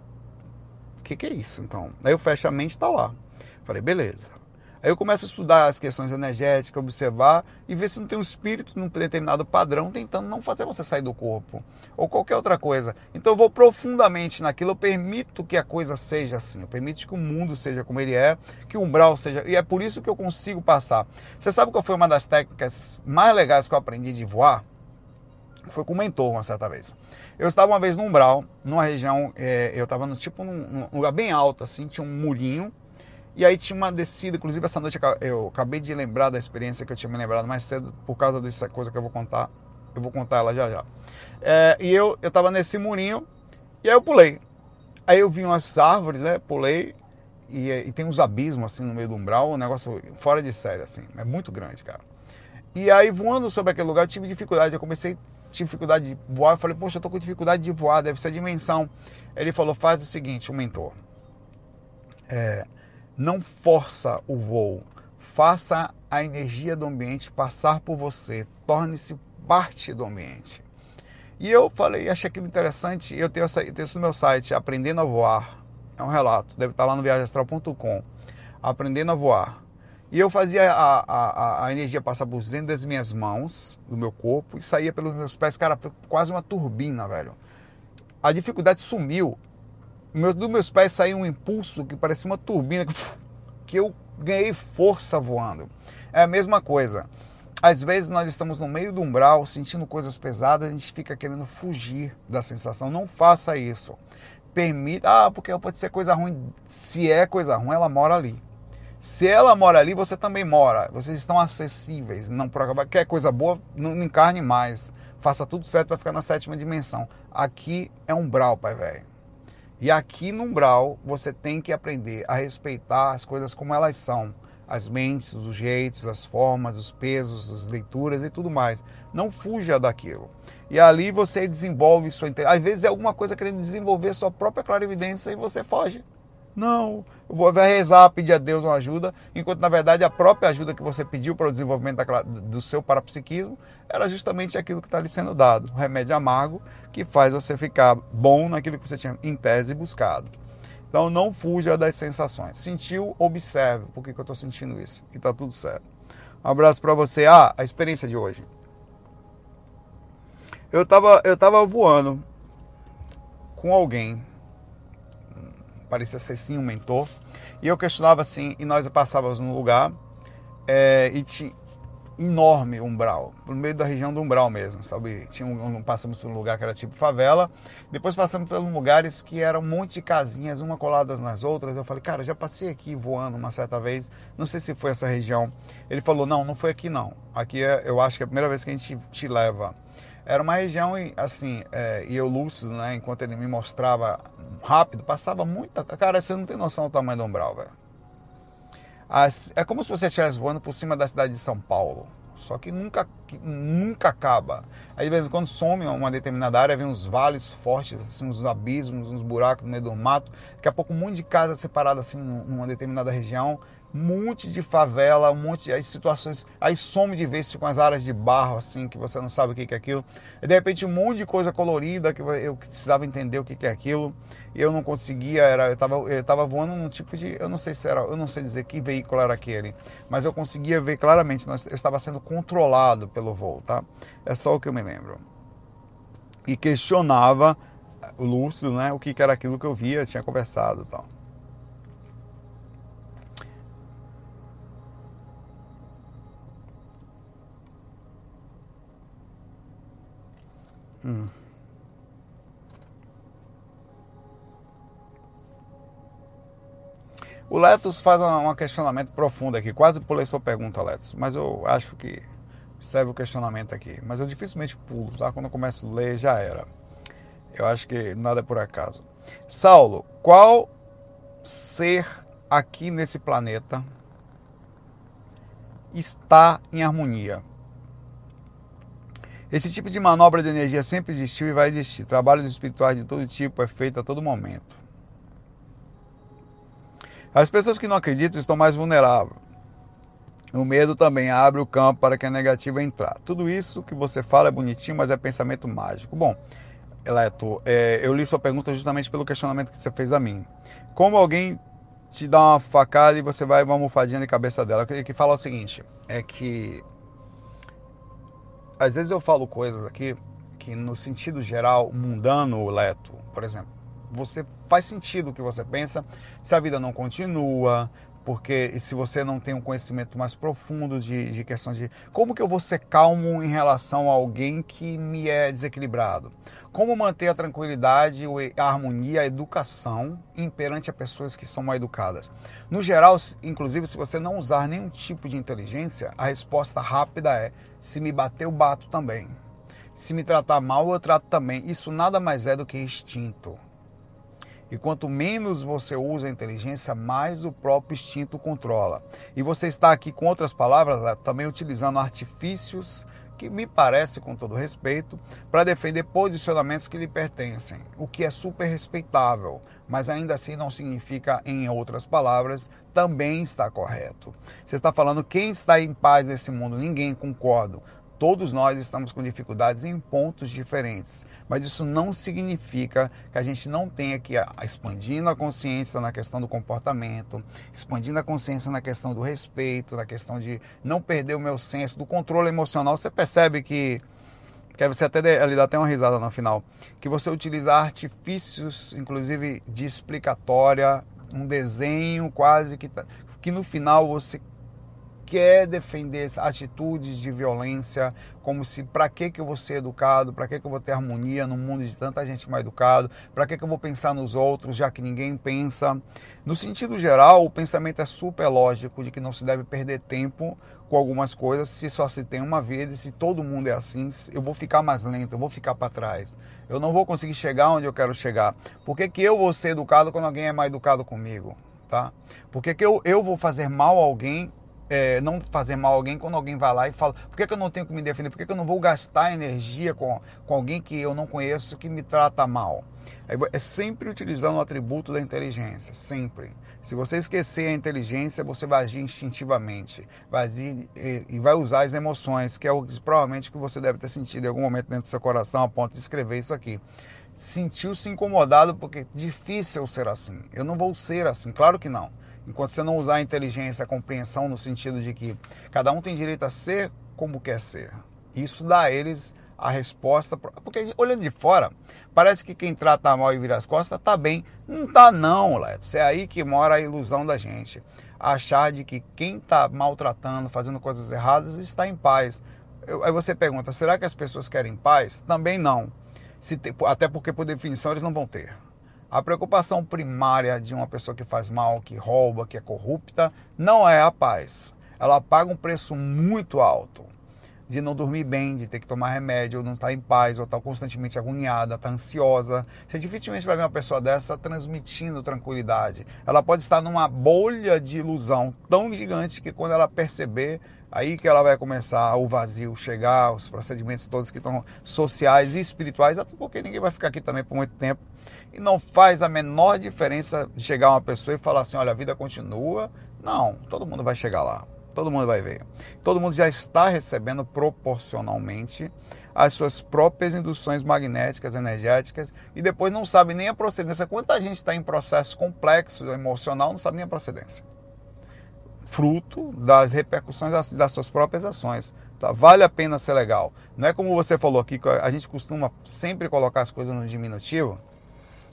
O que, que é isso então? Aí eu fecho a mente está lá. Falei, beleza. Aí eu começo a estudar as questões energéticas, observar e ver se não tem um espírito num determinado padrão tentando não fazer você sair do corpo ou qualquer outra coisa. Então eu vou profundamente naquilo, eu permito que a coisa seja assim, eu permito que o mundo seja como ele é, que o umbral seja. E é por isso que eu consigo passar. Você sabe qual foi uma das técnicas mais legais que eu aprendi de voar? foi com o mentor uma certa vez. Eu estava uma vez no umbral, numa região, é, eu estava no, tipo num, num, lugar bem alto, assim, tinha um murinho, e aí tinha uma descida, inclusive essa noite eu acabei de lembrar da experiência que eu tinha me lembrado mais cedo, por causa dessa coisa que eu vou contar, eu vou contar ela já já. É, e eu estava nesse murinho, e aí eu pulei. Aí eu vi umas árvores, né, pulei, e, e tem uns abismos assim no meio do umbral, um negócio fora de série, assim, é muito grande, cara. E aí voando sobre aquele lugar eu tive dificuldade, eu comecei dificuldade de voar. Eu falei, poxa, eu tô com dificuldade de voar, deve ser a dimensão. Ele falou, faz o seguinte, o mentor. É, não força o voo, faça a energia do ambiente passar por você, torne-se parte do ambiente. E eu falei, achei aquilo interessante, eu tenho, essa, eu tenho isso no meu site, Aprendendo a Voar, é um relato, deve estar lá no viagemastral.com, Aprendendo a Voar. E eu fazia a, a, a, energia passar por dentro das minhas mãos, do meu corpo, e saía pelos meus pés, cara, quase uma turbina, velho. A dificuldade sumiu. Meu, dos meus pés saiu um impulso que parecia uma turbina, que eu ganhei força voando. É a mesma coisa. Às vezes nós estamos no meio do umbral, sentindo coisas pesadas, a gente fica querendo fugir da sensação. Não faça isso. Permita. Ah, porque pode ser coisa ruim. Se é coisa ruim, ela mora ali. Se ela mora ali, você também mora. Vocês estão acessíveis. Não quer coisa boa, não encarne mais. Faça tudo certo para ficar na sétima dimensão. Aqui é umbral, pai velho. E aqui no umbral você tem que aprender a respeitar as coisas como elas são. As mentes, os jeitos, as formas, os pesos, as leituras e tudo mais. Não fuja daquilo. E ali você desenvolve sua... Às vezes é alguma coisa querendo desenvolver sua própria clarividência e você foge. Não, eu vou rezar, pedir a Deus uma ajuda, enquanto na verdade a própria ajuda que você pediu para o desenvolvimento da, do seu parapsiquismo era justamente aquilo que está lhe sendo dado, o remédio amargo que faz você ficar bom naquilo que você tinha em tese buscado. Então não fuja das sensações. Sentiu, observe por que, que eu estou sentindo isso e está tudo certo. Um abraço para você. Ah, a experiência de hoje. Eu estava eu tava voando com alguém parecia ser sim um mentor. E eu questionava assim, e nós passávamos num lugar é, e tinha enorme umbral, no meio da região do umbral mesmo, sabe? Tinha um, passamos por um lugar que era tipo favela, depois passamos por lugares que eram um monte de casinhas, uma coladas nas outras. Eu falei, cara, já passei aqui voando uma certa vez, não sei se foi essa região. Ele falou, não, não foi aqui não. Aqui é, eu acho que é a primeira vez que a gente te leva. Era uma região, assim, é, e eu lúcido, né? Enquanto ele me mostrava rápido, passava muita. Cara, você não tem noção do tamanho do umbral, velho. As, é como se você estivesse voando por cima da cidade de São Paulo. Só que nunca, nunca acaba. Aí de vez em quando some uma determinada área, vem uns vales fortes, assim, uns abismos, uns buracos no meio do mato. Daqui a pouco um monte de casa separada assim numa determinada região um monte de favela, um monte de situações, aí some de vez com as áreas de barro, assim, que você não sabe o que é aquilo. E de repente um monte de coisa colorida que eu precisava entender o que é aquilo. E eu não conseguia, era, eu estava eu tava voando num tipo de, eu não sei se era, eu não sei dizer que veículo era aquele, mas eu conseguia ver claramente, eu estava sendo controlado pelo voo, tá? É só o que eu me lembro. E questionava o Lúcio, né, o que era aquilo que eu via, tinha conversado e tal. O Letos faz um questionamento profundo aqui. Quase pulei sua pergunta, Letos, mas eu acho que serve o questionamento aqui. Mas eu dificilmente pulo, tá? Quando eu começo a ler, já era. Eu acho que nada é por acaso. Saulo, qual ser aqui nesse planeta está em harmonia esse tipo de manobra de energia sempre existiu e vai existir. Trabalhos espirituais de todo tipo é feito a todo momento. As pessoas que não acreditam estão mais vulneráveis. O medo também abre o campo para que a negativa entrar. Tudo isso que você fala é bonitinho, mas é pensamento mágico. Bom, Eleto, é, eu li sua pergunta justamente pelo questionamento que você fez a mim. Como alguém te dá uma facada e você vai uma almofadinha na cabeça dela? Eu que fala o seguinte, é que às vezes eu falo coisas aqui que no sentido geral, mundano, leto, por exemplo, você faz sentido o que você pensa, se a vida não continua, porque se você não tem um conhecimento mais profundo de, de questões de como que eu vou ser calmo em relação a alguém que me é desequilibrado, como manter a tranquilidade, a harmonia, a educação imperante a pessoas que são mal educadas. No geral, inclusive, se você não usar nenhum tipo de inteligência, a resposta rápida é: se me bater, eu bato também. Se me tratar mal, eu trato também. Isso nada mais é do que instinto. E quanto menos você usa a inteligência, mais o próprio instinto controla. E você está aqui, com outras palavras, é, também utilizando artifícios que me parece, com todo respeito, para defender posicionamentos que lhe pertencem, o que é super respeitável, mas ainda assim não significa, em outras palavras, também está correto. Você está falando quem está em paz nesse mundo? Ninguém, concordo. Todos nós estamos com dificuldades em pontos diferentes, mas isso não significa que a gente não tenha que expandindo a consciência na questão do comportamento, expandindo a consciência na questão do respeito, na questão de não perder o meu senso, do controle emocional. Você percebe que que você até ali dá até uma risada no final, que você utiliza artifícios, inclusive de explicatória, um desenho quase que tá, que no final você quer defender atitudes de violência, como se para que que eu vou ser educado, para que que eu vou ter harmonia no mundo de tanta gente mal educado, para que que eu vou pensar nos outros, já que ninguém pensa. No sentido geral, o pensamento é super lógico de que não se deve perder tempo com algumas coisas se só se tem uma vida e se todo mundo é assim, eu vou ficar mais lento, eu vou ficar para trás. Eu não vou conseguir chegar onde eu quero chegar. Por que, que eu vou ser educado quando alguém é mais educado comigo? Tá? Por que, que eu, eu vou fazer mal a alguém é, não fazer mal a alguém quando alguém vai lá e fala por que, que eu não tenho que me defender, por que, que eu não vou gastar energia com, com alguém que eu não conheço que me trata mal. É, sempre utilizando o atributo da inteligência, sempre. Se você esquecer a inteligência, você vai agir instintivamente, vai agir e, vai usar as emoções, que é o provavelmente que você deve ter sentido em algum momento dentro do seu coração a ponto de escrever isso aqui sentiu-se incomodado porque difícil ser assim. Eu não vou ser assim, claro que não. Enquanto você não usar a inteligência, a compreensão no sentido de que cada um tem direito a ser como quer ser. Isso dá a eles a resposta. Porque olhando de fora, parece que quem trata mal e vira as costas tá bem. Não tá não, Leto. É aí que mora a ilusão da gente. Achar de que quem está maltratando, fazendo coisas erradas, está em paz. Aí você pergunta, será que as pessoas querem paz? Também não. Até porque, por definição, eles não vão ter. A preocupação primária de uma pessoa que faz mal, que rouba, que é corrupta, não é a paz. Ela paga um preço muito alto. de não dormir bem, de ter que tomar remédio, ou não estar tá em paz, ou estar tá constantemente agoniada, estar tá ansiosa. Você dificilmente vai ver uma pessoa dessa transmitindo tranquilidade. Ela pode estar numa bolha de ilusão tão gigante que quando ela perceber, aí que ela vai começar o vazio chegar, os procedimentos todos que estão sociais e espirituais, até porque ninguém vai ficar aqui também por muito tempo. E não faz a menor diferença chegar uma pessoa e falar assim: olha, a vida continua. Não, todo mundo vai chegar lá. Todo mundo vai ver. Todo mundo já está recebendo proporcionalmente as suas próprias induções magnéticas, energéticas, e depois não sabe nem a procedência. Quanta gente está em processo complexo emocional, não sabe nem a procedência. Fruto das repercussões das, das suas próprias ações. Tá? Vale a pena ser legal. Não é como você falou aqui, a gente costuma sempre colocar as coisas no diminutivo,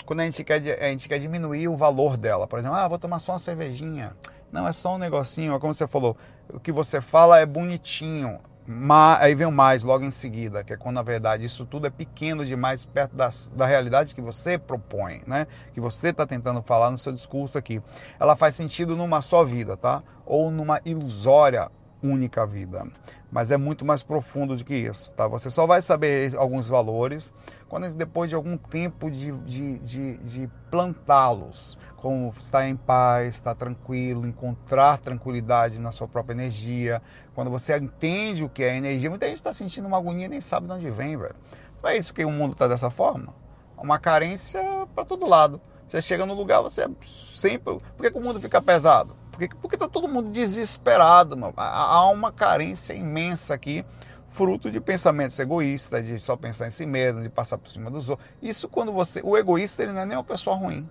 quando a gente quer, a gente quer diminuir o valor dela. Por exemplo, ah, vou tomar só uma cervejinha. Não, é só um negocinho, é como você falou, o que você fala é bonitinho, mas, aí vem o mais logo em seguida, que é quando na verdade isso tudo é pequeno demais perto da, da realidade que você propõe, né? Que você está tentando falar no seu discurso aqui. Ela faz sentido numa só vida, tá? Ou numa ilusória única vida. Mas é muito mais profundo do que isso, tá? Você só vai saber alguns valores quando depois de algum tempo de, de, de, de plantá-los como estar em paz, estar tranquilo, encontrar tranquilidade na sua própria energia. Quando você entende o que é energia, muita gente está sentindo uma agonia e nem sabe de onde vem, velho. Não é isso que o mundo está dessa forma? Uma carência para todo lado. Você chega no lugar, você é sempre. Por que, que o mundo fica pesado? Porque está todo mundo desesperado. Há uma carência imensa aqui, fruto de pensamentos egoístas, de só pensar em si mesmo, de passar por cima dos outros. Isso quando você. O egoísta ele não é nem uma pessoa ruim.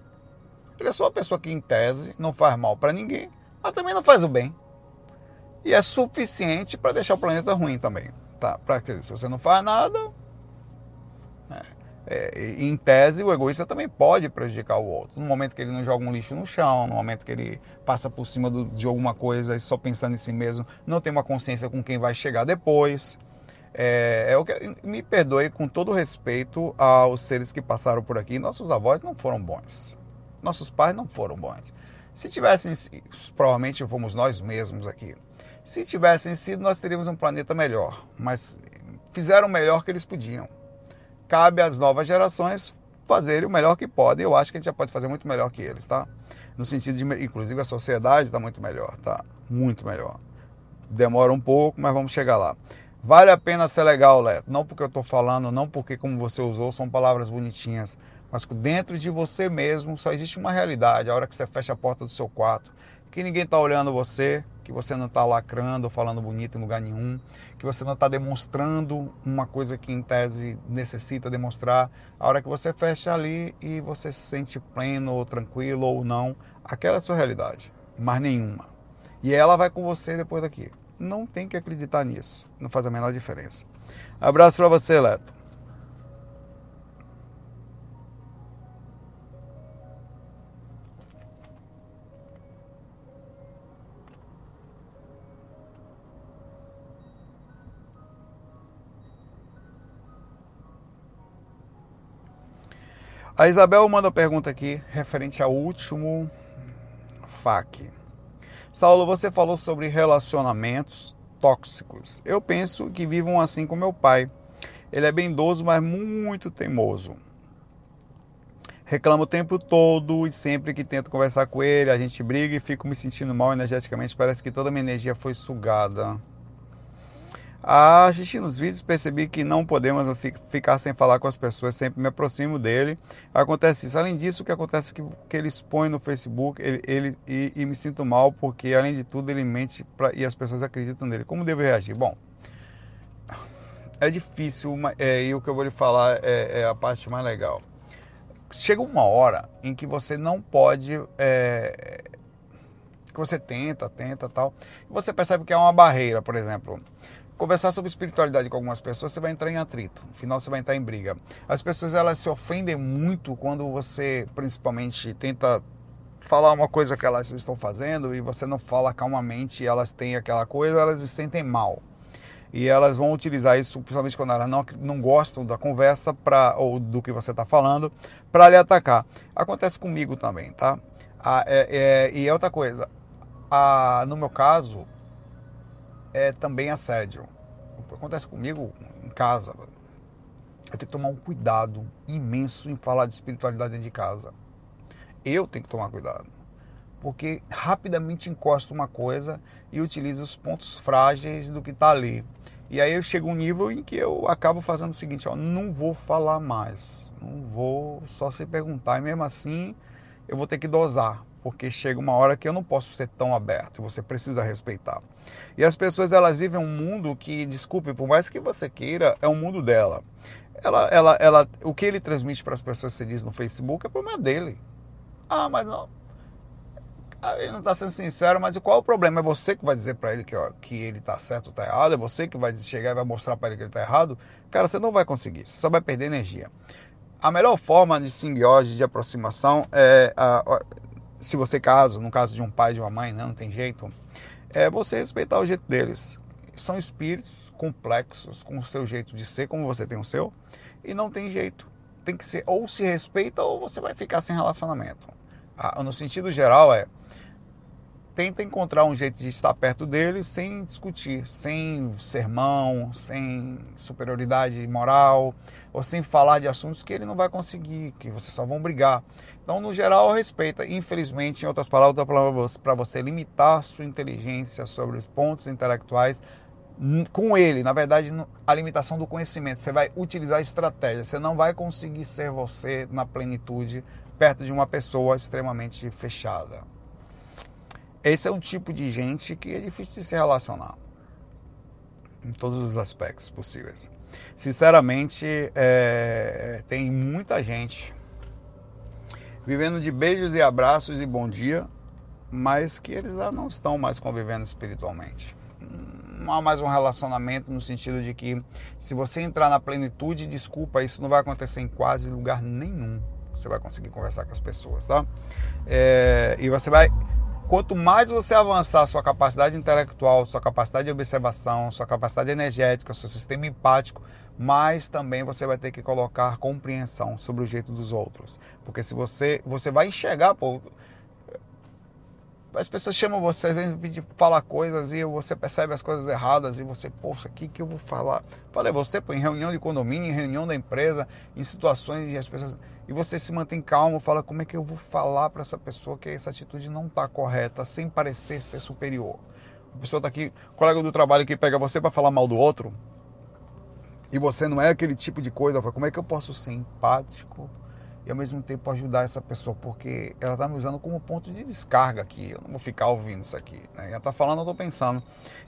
Ele é só uma pessoa que, em tese, não faz mal para ninguém, mas também não faz o bem. E é suficiente para deixar o planeta ruim também. Tá? Que, se você não faz nada, é, em tese, o egoísta também pode prejudicar o outro. No momento que ele não joga um lixo no chão, no momento que ele passa por cima do, de alguma coisa e só pensando em si mesmo, não tem uma consciência com quem vai chegar depois. É, é o que, me perdoe com todo respeito aos seres que passaram por aqui. Nossos avós não foram bons. Nossos pais não foram bons. Se tivessem, provavelmente fomos nós mesmos aqui. Se tivessem sido, nós teríamos um planeta melhor. Mas fizeram o melhor que eles podiam. Cabe às novas gerações fazerem o melhor que podem. Eu acho que a gente já pode fazer muito melhor que eles, tá? No sentido de, inclusive, a sociedade está muito melhor, tá? Muito melhor. Demora um pouco, mas vamos chegar lá. Vale a pena ser legal, Leto. Não porque eu estou falando, não porque, como você usou, são palavras bonitinhas mas dentro de você mesmo só existe uma realidade. A hora que você fecha a porta do seu quarto, que ninguém está olhando você, que você não está lacrando ou falando bonito em lugar nenhum, que você não está demonstrando uma coisa que em tese necessita demonstrar. A hora que você fecha ali e você se sente pleno ou tranquilo ou não, aquela é a sua realidade, mas nenhuma. E ela vai com você depois daqui. Não tem que acreditar nisso, não faz a menor diferença. Abraço para você, Leto. A Isabel manda uma pergunta aqui referente ao último FAQ. Saulo, você falou sobre relacionamentos tóxicos. Eu penso que vivam assim com meu pai. Ele é bem idoso, mas muito teimoso. Reclamo o tempo todo e sempre que tento conversar com ele, a gente briga e fico me sentindo mal energeticamente. Parece que toda a minha energia foi sugada. Assistindo os vídeos, percebi que não podemos ficar sem falar com as pessoas, sempre me aproximo dele. Acontece isso. Além disso, o que acontece é que, que ele expõe no Facebook ele, ele e, e, me sinto mal, porque além de tudo ele mente pra, e as pessoas acreditam nele. Como devo reagir? Bom, é difícil é, e o que eu vou lhe falar é, é, a parte mais legal. Chega uma hora em que você não pode. É, que você tenta, tenta tal, e você percebe que é uma barreira, por exemplo conversar sobre espiritualidade com algumas pessoas, você vai entrar em atrito. No final, você vai entrar em briga. As pessoas elas se ofendem muito quando você, principalmente, tenta falar uma coisa que elas estão fazendo e você não fala calmamente elas têm aquela coisa, elas se sentem mal. E elas vão utilizar isso, principalmente quando elas não, não gostam da conversa pra, ou do que você está falando, para lhe atacar. Acontece comigo também, tá? Ah, é, é, e é outra coisa. Ah, no meu caso, é também assédio. acontece comigo em casa. Eu tenho que tomar um cuidado imenso em falar de espiritualidade dentro de casa. Eu tenho que tomar cuidado. Porque rapidamente encosto uma coisa e utilizo os pontos frágeis do que está ali. E aí eu chego um nível em que eu acabo fazendo o seguinte, ó, não vou falar mais. Não vou só se perguntar. E mesmo assim, eu vou ter que dosar porque chega uma hora que eu não posso ser tão aberto, você precisa respeitar. E as pessoas elas vivem um mundo que, desculpe, por mais que você queira, é um mundo dela. Ela, ela, ela, o que ele transmite para as pessoas, você diz no Facebook, é problema dele. Ah, mas não. Ah, ele não está sendo sincero, mas qual é o problema? É você que vai dizer para ele que, ó, que ele está certo ou está errado? É você que vai chegar e vai mostrar para ele que ele está errado? Cara, você não vai conseguir, você só vai perder energia. A melhor forma de simbiose, de aproximação, é a, se você caso, no caso de um pai e de uma mãe, né, não tem jeito, é você respeitar o jeito deles. São espíritos complexos, com o seu jeito de ser, como você tem o seu, e não tem jeito. Tem que ser ou se respeita ou você vai ficar sem relacionamento. Ah, no sentido geral é tenta encontrar um jeito de estar perto dele sem discutir, sem sermão, sem superioridade moral, ou sem falar de assuntos que ele não vai conseguir, que vocês só vão brigar. Então, no geral, respeita. Infelizmente, em outras palavras, para você limitar sua inteligência sobre os pontos intelectuais com ele, na verdade, a limitação do conhecimento. Você vai utilizar estratégia. Você não vai conseguir ser você na plenitude perto de uma pessoa extremamente fechada. Esse é um tipo de gente que é difícil de se relacionar em todos os aspectos possíveis. Sinceramente, é, tem muita gente vivendo de beijos e abraços e bom dia, mas que eles já não estão mais convivendo espiritualmente. Não há mais um relacionamento no sentido de que se você entrar na plenitude, desculpa, isso não vai acontecer em quase lugar nenhum. Você vai conseguir conversar com as pessoas, tá? É, e você vai quanto mais você avançar sua capacidade intelectual, sua capacidade de observação, sua capacidade energética, seu sistema empático, mas também você vai ter que colocar compreensão sobre o jeito dos outros. Porque se você, você vai enxergar, pô, as pessoas chamam você, vêm pedir falar coisas e você percebe as coisas erradas e você, poxa, o que, que eu vou falar? Falei, você, pô, em reunião de condomínio, em reunião da empresa, em situações e as pessoas. E você se mantém calmo, fala como é que eu vou falar para essa pessoa que essa atitude não está correta, sem parecer ser superior. A pessoa está aqui, colega do trabalho que pega você para falar mal do outro, e você não é aquele tipo de coisa, como é que eu posso ser empático e ao mesmo tempo ajudar essa pessoa? Porque ela está me usando como ponto de descarga aqui, eu não vou ficar ouvindo isso aqui. Né? Ela está falando, eu estou pensando.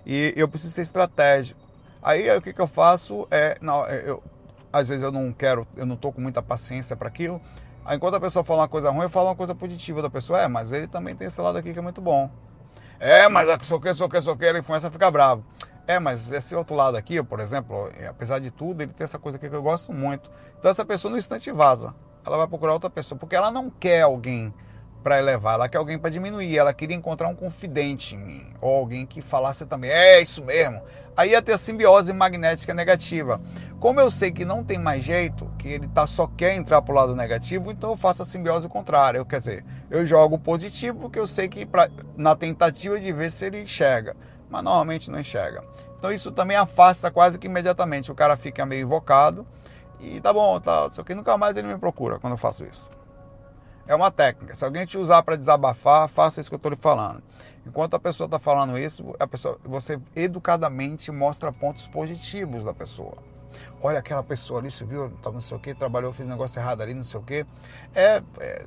E eu preciso ser estratégico. Aí, aí o que, que eu faço é, não, eu, às vezes eu não quero, eu não estou com muita paciência para aquilo. Aí, enquanto a pessoa fala uma coisa ruim, eu falo uma coisa positiva da pessoa. É, mas ele também tem esse lado aqui que é muito bom. É, mas sou que, sou que, sou que, ele começa a ficar bravo. É, mas esse outro lado aqui, por exemplo, é, apesar de tudo, ele tem essa coisa aqui que eu gosto muito. Então essa pessoa no instante vaza. Ela vai procurar outra pessoa, porque ela não quer alguém para elevar, ela quer alguém para diminuir. Ela queria encontrar um confidente em mim, ou alguém que falasse também, é isso mesmo. Aí ia ter a simbiose magnética negativa. Como eu sei que não tem mais jeito, que ele tá, só quer entrar para o lado negativo, então eu faço a simbiose contrária. Eu, quer dizer, eu jogo positivo porque eu sei que pra, na tentativa de ver se ele enxerga mas normalmente não enxerga. Então isso também afasta quase que imediatamente. O cara fica meio invocado e tá bom, tá, só que nunca mais ele me procura quando eu faço isso. É uma técnica. Se alguém te usar para desabafar, faça isso que eu estou lhe falando. Enquanto a pessoa está falando isso, a pessoa, você educadamente mostra pontos positivos da pessoa. Olha aquela pessoa ali, você viu, tá não sei o que, trabalhou, fez um negócio errado ali, não sei o que. É, é,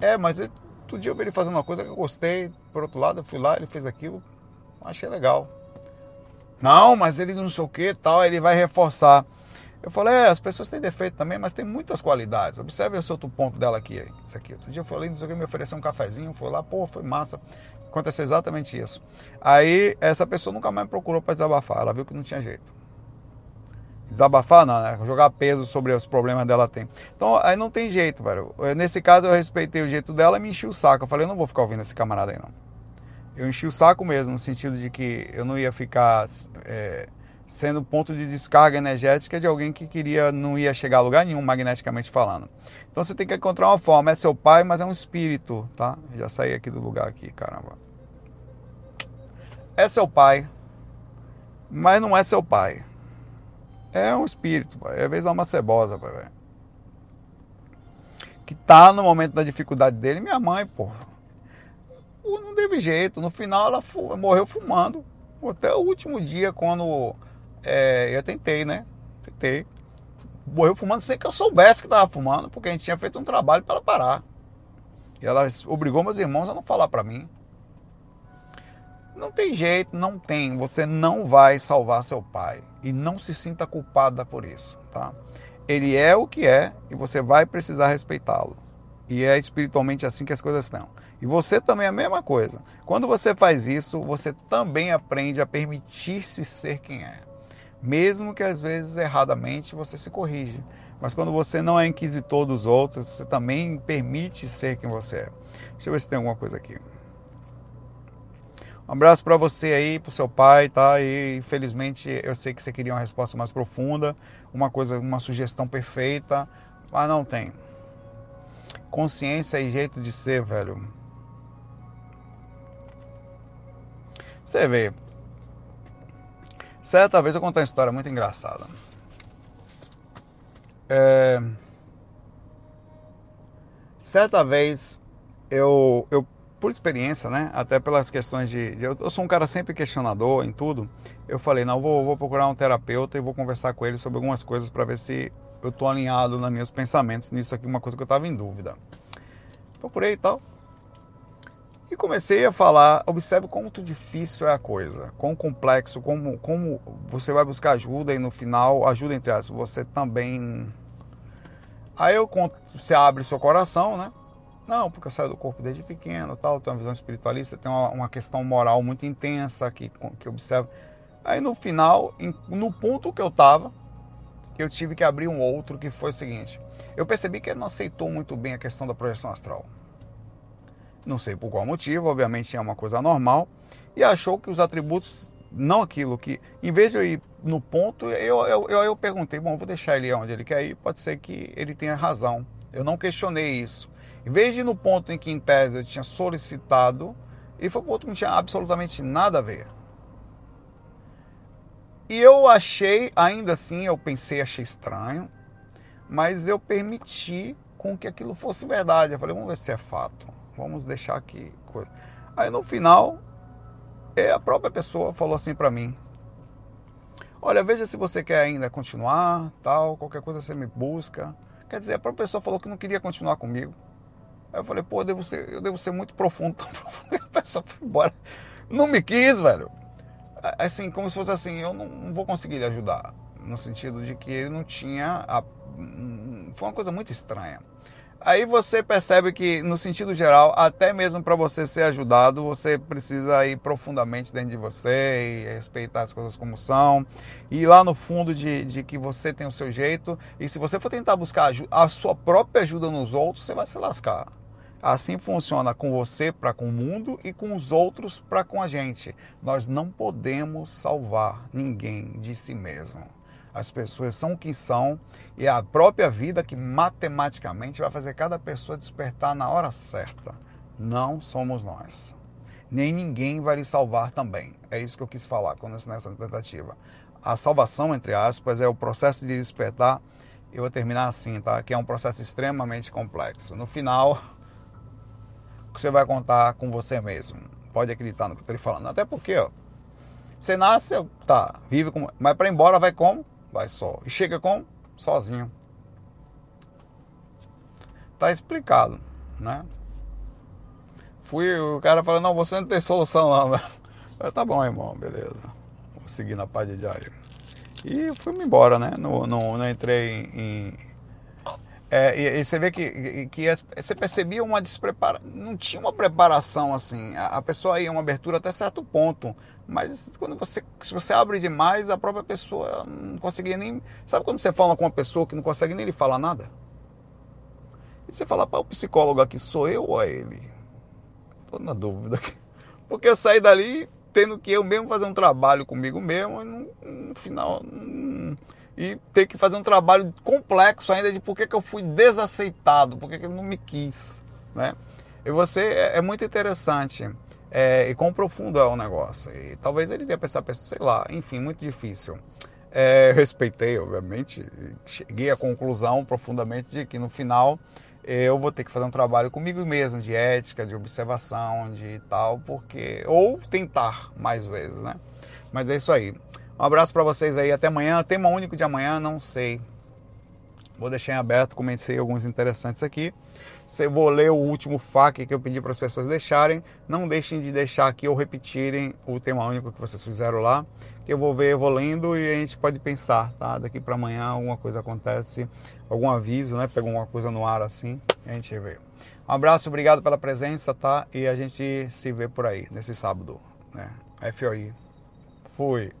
é mas Outro dia eu vi ele fazendo uma coisa que eu gostei, por outro lado eu fui lá, ele fez aquilo, achei legal. Não, mas ele não sei o que tal, ele vai reforçar. Eu falei, é, as pessoas têm defeito também, mas tem muitas qualidades. Observe esse outro ponto dela aqui, isso aqui. Outro dia eu falei, não sei o que, me ofereceu um cafezinho, foi lá, pô, foi massa. Aconteceu exatamente isso. Aí essa pessoa nunca mais me procurou para desabafar, ela viu que não tinha jeito desabafar, não, né? Jogar peso sobre os problemas dela tem. Então aí não tem jeito, velho. Nesse caso eu respeitei o jeito dela e me enchi o saco. Eu falei, eu não vou ficar ouvindo esse camarada aí, não. Eu enchi o saco mesmo, no sentido de que eu não ia ficar é, sendo ponto de descarga energética de alguém que queria, não ia chegar a lugar nenhum, magneticamente falando. Então você tem que encontrar uma forma. É seu pai, mas é um espírito, tá? Já saí aqui do lugar aqui, caramba. É seu pai, Mas não é seu pai. É um espírito, pai. Às vezes é uma cebosa, pai, velho. Que tá no momento da dificuldade dele, minha mãe, pô. Não teve jeito. No final ela morreu fumando. Até o último dia, quando é, eu tentei, né? Tentei. Morreu fumando sem que eu soubesse que tava fumando, porque a gente tinha feito um trabalho para parar. E ela obrigou meus irmãos a não falar para mim. Não tem jeito, não tem. Você não vai salvar seu pai. E não se sinta culpada por isso, tá? Ele é o que é e você vai precisar respeitá-lo. E é espiritualmente assim que as coisas estão. E você também é a mesma coisa. Quando você faz isso, você também aprende a permitir-se ser quem é. Mesmo que às vezes erradamente você se corrige. Mas quando você não é inquisitor dos outros, você também permite ser quem você é. Deixa eu ver se tem alguma coisa aqui. Um abraço para você aí, pro seu pai, tá? E infelizmente eu sei que você queria uma resposta mais profunda, uma coisa, uma sugestão perfeita, mas não tem. Consciência e jeito de ser, velho. Você vê. Certa vez eu contei uma história muito engraçada. É... Certa vez, eu, eu, por experiência, né? Até pelas questões de. de eu, sou um cara sempre questionador em tudo. Eu falei, não, vou, vou procurar um terapeuta e vou conversar com ele sobre algumas coisas para ver se eu tô alinhado nos meus pensamentos nisso aqui, uma coisa que eu tava em dúvida. Procurei e tal. E comecei a falar, observe quanto difícil é a coisa, quão complexo, como, como você vai buscar ajuda e no final, ajuda entre aspas, você também. Aí eu conto, você abre seu coração, né? Não, porque eu saio do corpo desde pequeno, tal, tenho uma visão espiritualista, tem uma, uma, questão moral muito intensa que, que observo. Aí no final, no ponto que eu tava, eu tive que abrir um outro que foi o seguinte: eu percebi que ele não aceitou muito bem a questão da projeção astral não sei por qual motivo, obviamente é uma coisa normal, e achou que os atributos, não aquilo que, em vez de eu ir no ponto, eu, eu, eu, eu perguntei, bom, vou deixar ele onde ele quer ir, pode ser que ele tenha razão. Eu não questionei isso. Em vez de ir no ponto em que, em tese, eu tinha solicitado, ele foi para outro que não tinha absolutamente nada a ver. E eu achei, ainda assim, eu pensei, achei estranho, mas eu permiti com que aquilo fosse verdade. Eu falei, vamos ver se é fato. Vamos deixar aqui. Aí no final, é, a própria pessoa falou assim para mim: Olha, veja se você quer ainda continuar, tal, qualquer coisa você me busca. Quer dizer, a própria pessoa falou que não queria continuar comigo. Aí eu falei, pô, eu devo ser, eu devo ser muito profundo, tão profundo. A pessoa foi embora. Não me quis, velho. Assim, como se fosse assim, eu não, não vou conseguir lhe ajudar. No sentido de que ele não tinha. A... Foi uma coisa muito estranha. Aí você percebe que, no sentido geral, até mesmo para você ser ajudado, você precisa ir profundamente dentro de você e respeitar as coisas como são. E lá no fundo de, de que você tem o seu jeito. E se você for tentar buscar a sua própria ajuda nos outros, você vai se lascar. Assim funciona com você para com o mundo e com os outros para com a gente. Nós não podemos salvar ninguém de si mesmo. As pessoas são o que são e é a própria vida que matematicamente vai fazer cada pessoa despertar na hora certa. Não somos nós. Nem ninguém vai lhe salvar também. É isso que eu quis falar quando nessa tentativa. A salvação, entre aspas, é o processo de despertar. Eu vou terminar assim, tá? Que é um processo extremamente complexo. No final, você vai contar com você mesmo. Pode acreditar no que eu estou falando. Até porque, ó, você nasce, tá, vive como. Mas para embora vai como? vai só. E chega com sozinho. Tá explicado, né? Fui, o cara falou, não, você não tem solução não. Falei, tá bom, irmão, beleza. Vou seguir na paz de diário. E fui-me embora, né? Não, não, não entrei em, é, e, e, você vê que, que, você percebia uma despreparação, não tinha uma preparação assim. A, a, pessoa ia uma abertura até certo ponto, mas quando você, se você abre demais, a própria pessoa não conseguia nem. Sabe quando você fala com uma pessoa que não consegue nem lhe falar nada? E você fala para o psicólogo aqui, sou eu ou é ele? Estou na dúvida. Porque eu saí dali tendo que eu mesmo fazer um trabalho comigo mesmo e no, no final. Não, e ter que fazer um trabalho complexo ainda de por que, que eu fui desaceitado, por que, que ele não me quis. Né? E você é, é muito interessante. é, e quão profundo é o negócio. E talvez ele tenha pensado, sei lá, enfim, muito difícil. É, respeitei, obviamente, cheguei à conclusão profundamente de que no final eu vou ter que fazer um trabalho comigo mesmo de ética, de observação, de tal, porque ou tentar mais vezes, né? Mas é isso aí. Um abraço para vocês aí, até amanhã. Tema único de amanhã, não sei. Vou deixar em aberto, comentei alguns interessantes aqui. Se vou ler o último FAQ que eu pedi para as pessoas deixarem, não deixem de deixar aqui ou repetirem o tema único que vocês fizeram lá, que eu vou ver, eu vou lendo e a gente pode pensar, tá? Daqui para amanhã alguma coisa acontece, algum aviso, né? Pega alguma coisa no ar assim, a gente vê. Um abraço, obrigado pela presença, tá? E a gente se vê por aí nesse sábado, né? FOI. Fui.